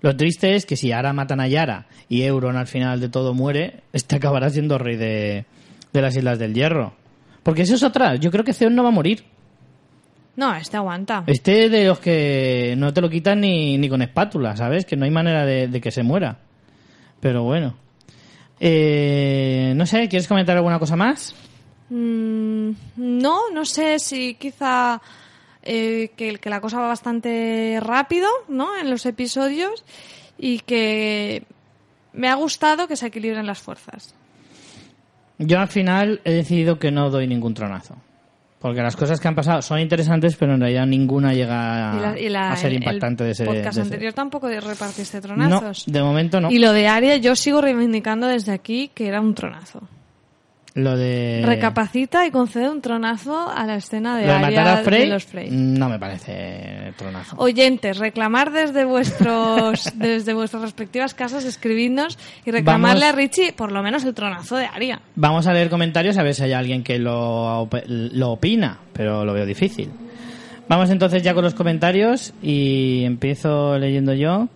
Lo triste es que si ahora matan a Yara y Euron al final de todo muere, este acabará siendo rey de, de las Islas del Hierro. Porque eso es otra. Yo creo que Theon no va a morir. No, este aguanta. Este de los que no te lo quitan ni, ni con espátula, ¿sabes? Que no hay manera de, de que se muera. Pero bueno. Eh, no sé, ¿quieres comentar alguna cosa más? Mm, no, no sé si quizá eh, que, que la cosa va bastante rápido, ¿no? En los episodios y que me ha gustado que se equilibren las fuerzas. Yo al final he decidido que no doy ningún tronazo. Porque las cosas que han pasado son interesantes, pero en realidad ninguna llega a, y la- y la- a ser impactante el de ese. podcast de ese- anterior tampoco repartiste No, tronazos. de momento no. Y lo de Aria yo sigo reivindicando desde aquí que era un tronazo. Lo de. Recapacita y concede un tronazo a la escena de Lo de matar a Frey, de los Frey. no me parece tronazo. Oyentes, reclamar desde vuestros desde vuestras respectivas casas, escribidnos y reclamarle Vamos- a Richie por lo menos el tronazo de Aria. Vamos a leer comentarios a ver si hay alguien que lo, lo opina, pero lo veo difícil. Vamos entonces ya con los comentarios y empiezo leyendo yo.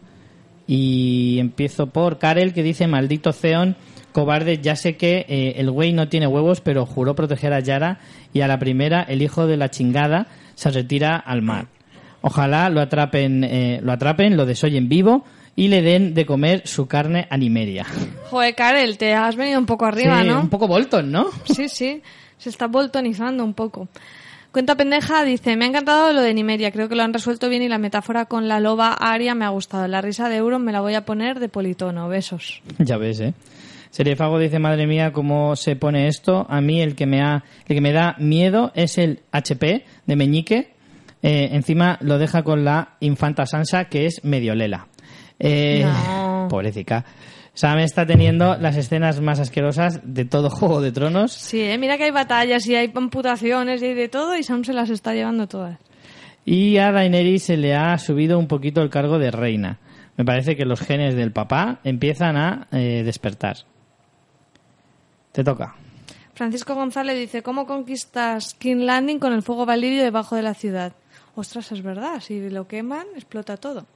Y empiezo por Karel que dice, maldito Theon, cobarde, ya sé que eh, el güey no tiene huevos, pero juró proteger a Yara y a la primera el hijo de la chingada se retira al mar. Ojalá lo atrapen, eh, lo atrapen, lo desollen vivo y le den de comer su carne a Nimeria. Joder, Karel, te has venido un poco arriba, Sí, ¿no? Un poco Bolton, ¿no? Sí, sí, se está boltonizando un poco. Cuenta pendeja dice, me ha encantado lo de Nimeria, creo que lo han resuelto bien y la metáfora con la loba Aria me ha gustado. La risa de Euron me la voy a poner de politono, besos. Ya ves, ¿eh? Seriefago dice, madre mía, cómo se pone esto. A mí el que me, ha, el que me da miedo es el HP de Meñique. Eh, encima lo deja con la infanta Sansa, que es medio lela. Eh, No. Pobrecita. Sam está teniendo las escenas más asquerosas de todo Juego de Tronos. Sí, ¿eh? mira que hay batallas y hay amputaciones y hay de todo y Sam se las está llevando todas. Y a Daenerys se le ha subido un poquito el cargo de reina. Me parece que los genes del papá empiezan a eh, despertar. Te toca. Francisco González dice, ¿cómo conquistas King Landing con el fuego valirio debajo de la ciudad? Ostras, es verdad, si lo queman, explota todo.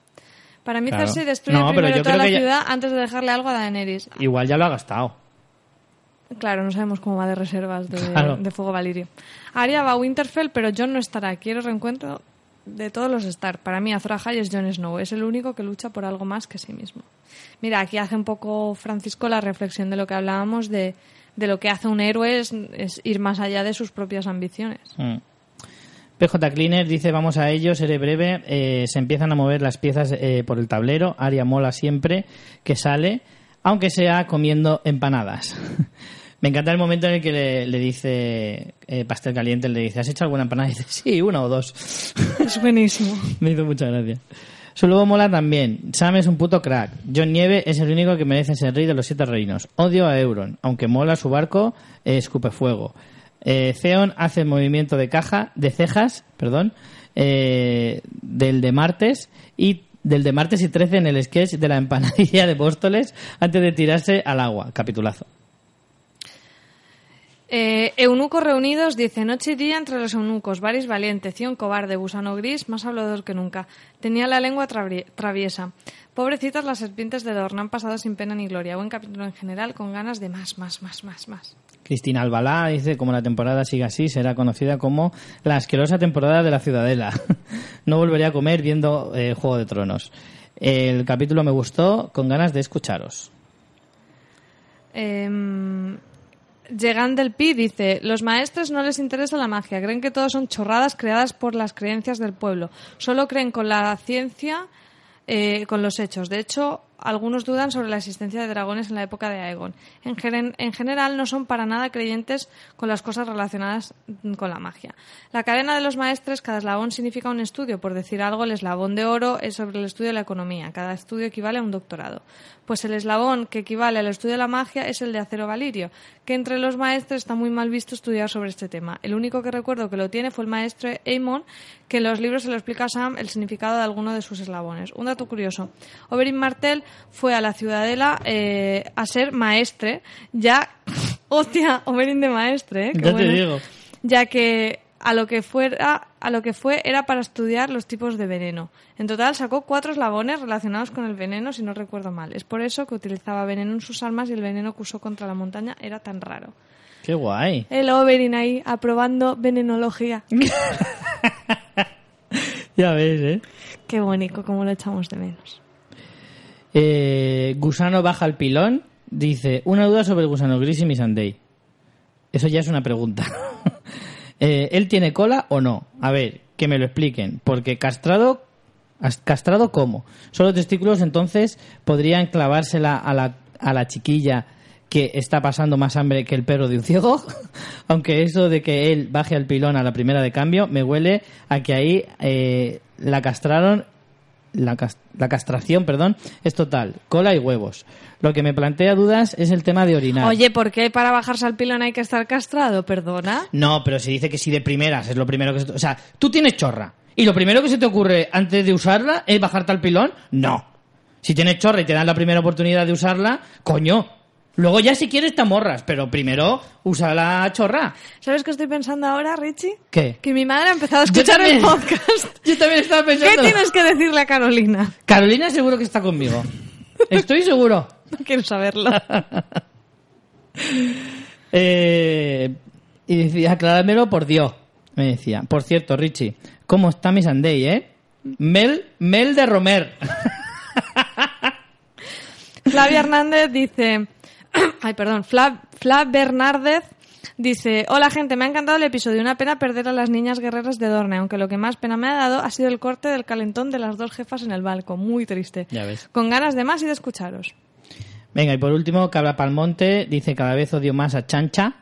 Para mí Claro. Cersei destruye No, primero toda la ya- ciudad antes de dejarle algo a Daenerys. Igual ya lo ha gastado. Claro, no sabemos cómo va de reservas de, Claro. de fuego valirio. Arya va a Winterfell, pero Jon no estará. Quiero reencuentro de todos los Stark. Para mí, Azor Ahai es Jon Snow. Es el único que lucha por algo más que sí mismo. Mira, aquí hace un poco Francisco la reflexión de lo que hablábamos de, de lo que hace un héroe es, es ir más allá de sus propias ambiciones. Mm. PJ Cleaner dice, vamos a ello, seré breve. Eh, se empiezan a mover las piezas eh, por el tablero. Aria mola siempre que sale, aunque sea comiendo empanadas. Me encanta el momento en el que le, le dice eh, Pastel Caliente, le dice, ¿has hecho alguna empanada? Y dice, sí, una o dos. Es buenísimo. Me hizo mucha gracia. Su lobo mola también. Sam es un puto crack. John Nieve es el único que merece ser rey de los siete reinos. Odio a Euron, aunque mola su barco, eh, escupe fuego. Eh, Theon hace movimiento de caja, de cejas, perdón, eh, del de martes y del de martes y 13 en el sketch de la empanadilla de Móstoles antes de tirarse al agua. Capitulazo. Eh, eunucos reunidos dice noche y día entre los eunucos, Varys valiente, Cion cobarde, gusano gris, más hablador que nunca. Tenía la lengua travi- traviesa. Pobrecitas las serpientes de Dorne han pasado sin pena ni gloria. Buen capítulo en general, con ganas de más, más, más, más, más. Cristina Albalá dice, como la temporada siga así, será conocida como la asquerosa temporada de la Ciudadela. no volvería a comer viendo eh, Juego de Tronos. El capítulo me gustó, con ganas de escucharos. Eh, Llegan del Pi dice, los maestres no les interesa la magia, creen que todo son chorradas creadas por las creencias del pueblo. Solo creen con la ciencia, eh, con los hechos. De hecho, algunos dudan sobre la existencia de dragones en la época de Aegon. En, en general, no son para nada creyentes con las cosas relacionadas con la magia. La cadena de los maestres, cada eslabón significa un estudio. Por decir algo, el eslabón de oro es sobre el estudio de la economía. Cada estudio equivale a un doctorado. Pues el eslabón que equivale al estudio de la magia es el de acero valirio, que entre los maestres está muy mal visto estudiar sobre este tema. El único que recuerdo que lo tiene fue el maestro Aemon, que en los libros se lo explica a Sam el significado de alguno de sus eslabones. Un dato curioso. Oberyn Martell fue a la ciudadela eh, a ser maestre, ya... Hostia, de maestre, ¿eh? Qué Ya te bueno. digo. Ya que a lo que fuera a lo que fue era para estudiar los tipos de veneno. En total sacó cuatro eslabones relacionados con el veneno, si no recuerdo mal. Es por eso que utilizaba veneno en sus armas y el veneno que usó contra la montaña era tan raro. Qué guay. El Oberyn ahí aprobando venenología. Ya ves, ¿eh? Qué bonito, como lo echamos de menos. Eh, Gusano baja el pilón. Dice, una duda sobre el gusano gris y mi Sunday. Eso ya es una pregunta. Eh, ¿Él tiene cola o no? A ver, que me lo expliquen. Porque castrado, as- castrado ¿cómo? Solo testículos, entonces podrían clavársela a la, a la chiquilla que está pasando más hambre que el perro de un ciego. Aunque eso de que él baje al pilón a la primera de cambio me huele a que ahí eh, la castraron la, cas- la castración, perdón, es total, cola y huevos. Lo que me plantea dudas es el tema de orinar. Oye, ¿por qué para bajarse al pilón hay que estar castrado? Perdona. No, pero se dice que si de primeras es lo primero que se. O sea, tú tienes chorra y lo primero que se te ocurre antes de usarla es bajarte al pilón. No. Si tienes chorra y te dan la primera oportunidad de usarla, coño. Luego ya si quieres te amorras, pero primero usa la chorra. ¿Sabes qué estoy pensando ahora, Richie? ¿Qué? Que mi madre ha empezado a escuchar el podcast. Yo también estaba ¿Qué pensando. tienes que decirle a Carolina? Carolina seguro que está conmigo. Estoy seguro. No quiero saberlo. Eh, y decía, acláramelo por Dios. Me decía, por cierto, Richie, ¿cómo está mi Sunday, eh? Mel, Mel de Romer. Flavia Hernández dice... Ay, perdón. Flav, Flav Bernárdez dice... Hola, gente. Me ha encantado el episodio. Una pena perder a las niñas guerreras de Dorne, aunque lo que más pena me ha dado ha sido el corte del calentón de las dos jefas en el balcón. Muy triste. Ya ves. Con ganas de más y de escucharos. Venga, y por último, Cabra Palmonte dice, cada vez odio más a Chancha.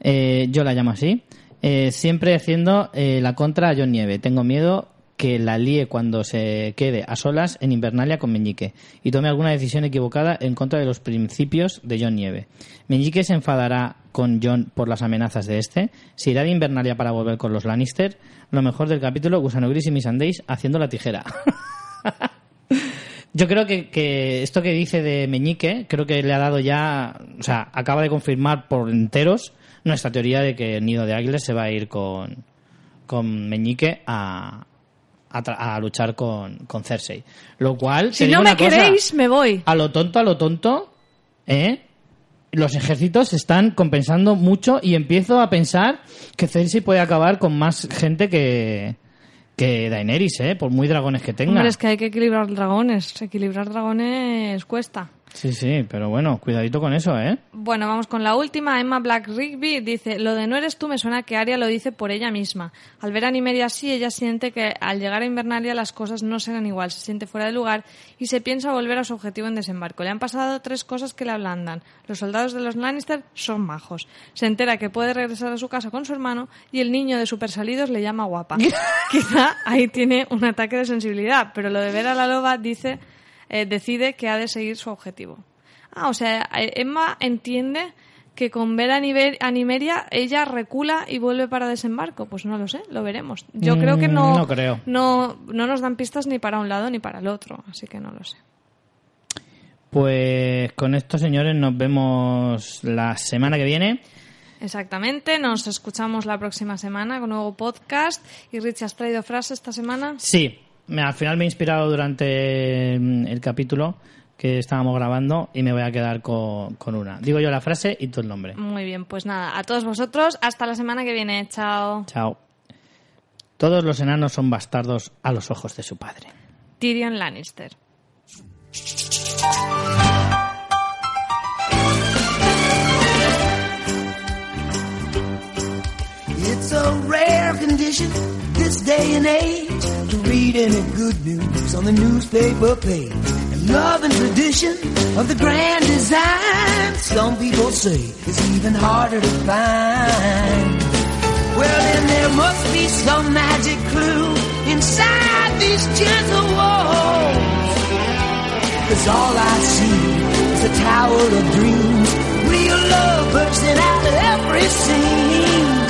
Eh, yo la llamo así. Eh, siempre haciendo eh, la contra a John Nieve. Tengo miedo que la líe cuando se quede a solas en Invernalia con Meñique y tome alguna decisión equivocada en contra de los principios de John Nieve. Meñique se enfadará con John por las amenazas de este, se irá de Invernalia para volver con los Lannister. Lo mejor del capítulo, Gusano Gris y Miss Sundays haciendo la tijera. Yo creo que, esto que dice de Meñique, creo que le ha dado ya, o sea, acaba de confirmar por enteros nuestra teoría de que nido de águilas se va a ir con, con Meñique a, a, luchar con, con Cersei. Lo cual, Si no me una cosa, queréis, me voy. a lo tonto, a lo tonto, ¿eh? Los ejércitos se están compensando mucho y empiezo a pensar que Cersei puede acabar con más gente que, que Daenerys, ¿eh? Por muy dragones que tenga. Hombre, es que hay que equilibrar dragones. Equilibrar dragones cuesta. Sí, sí, pero bueno, cuidadito con eso, ¿eh? Bueno, vamos con la última. Emma Black Rigby dice, lo de no eres tú me suena que Arya lo dice por ella misma. Al ver a Nymeria así, ella siente que al llegar a Invernalia las cosas no serán igual, se siente fuera de lugar y se piensa volver a su objetivo en desembarco. Le han pasado tres cosas que le ablandan. Los soldados de los Lannister son majos. Se entera que puede regresar a su casa con su hermano y el niño de super salidos le llama guapa. Quizá ahí tiene un ataque de sensibilidad, pero lo de ver a la loba dice eh, decide que ha de seguir su objetivo. Ah, o sea, eh, Emma entiende que con ver a, Nimeria ella recula y vuelve para desembarco. Pues no lo sé, lo veremos. Yo creo que Mm, no, no creo. no, no nos dan pistas ni para un lado ni para el otro, así que no lo sé. Pues con esto, señores, nos vemos la semana que viene. Exactamente, nos escuchamos la próxima semana con un nuevo podcast. ¿Y Rich, has traído frase esta semana? Sí, me- al final me he inspirado durante mm, el capítulo que estábamos grabando y me voy a quedar con, con una. Digo yo la frase y tú el nombre. Muy bien, pues nada, a todos vosotros, hasta la semana que viene. Chao. Chao. Todos los enanos son bastardos a los ojos de su padre. Tyrion Lannister. It's a rare condition this day and age to read any good news on the newspaper page. And love and tradition of the grand design, some people say it's even harder to find. Well, then there must be some magic clue inside these gentle walls. Cause all I see is a tower of dreams, real love bursting out of every seam.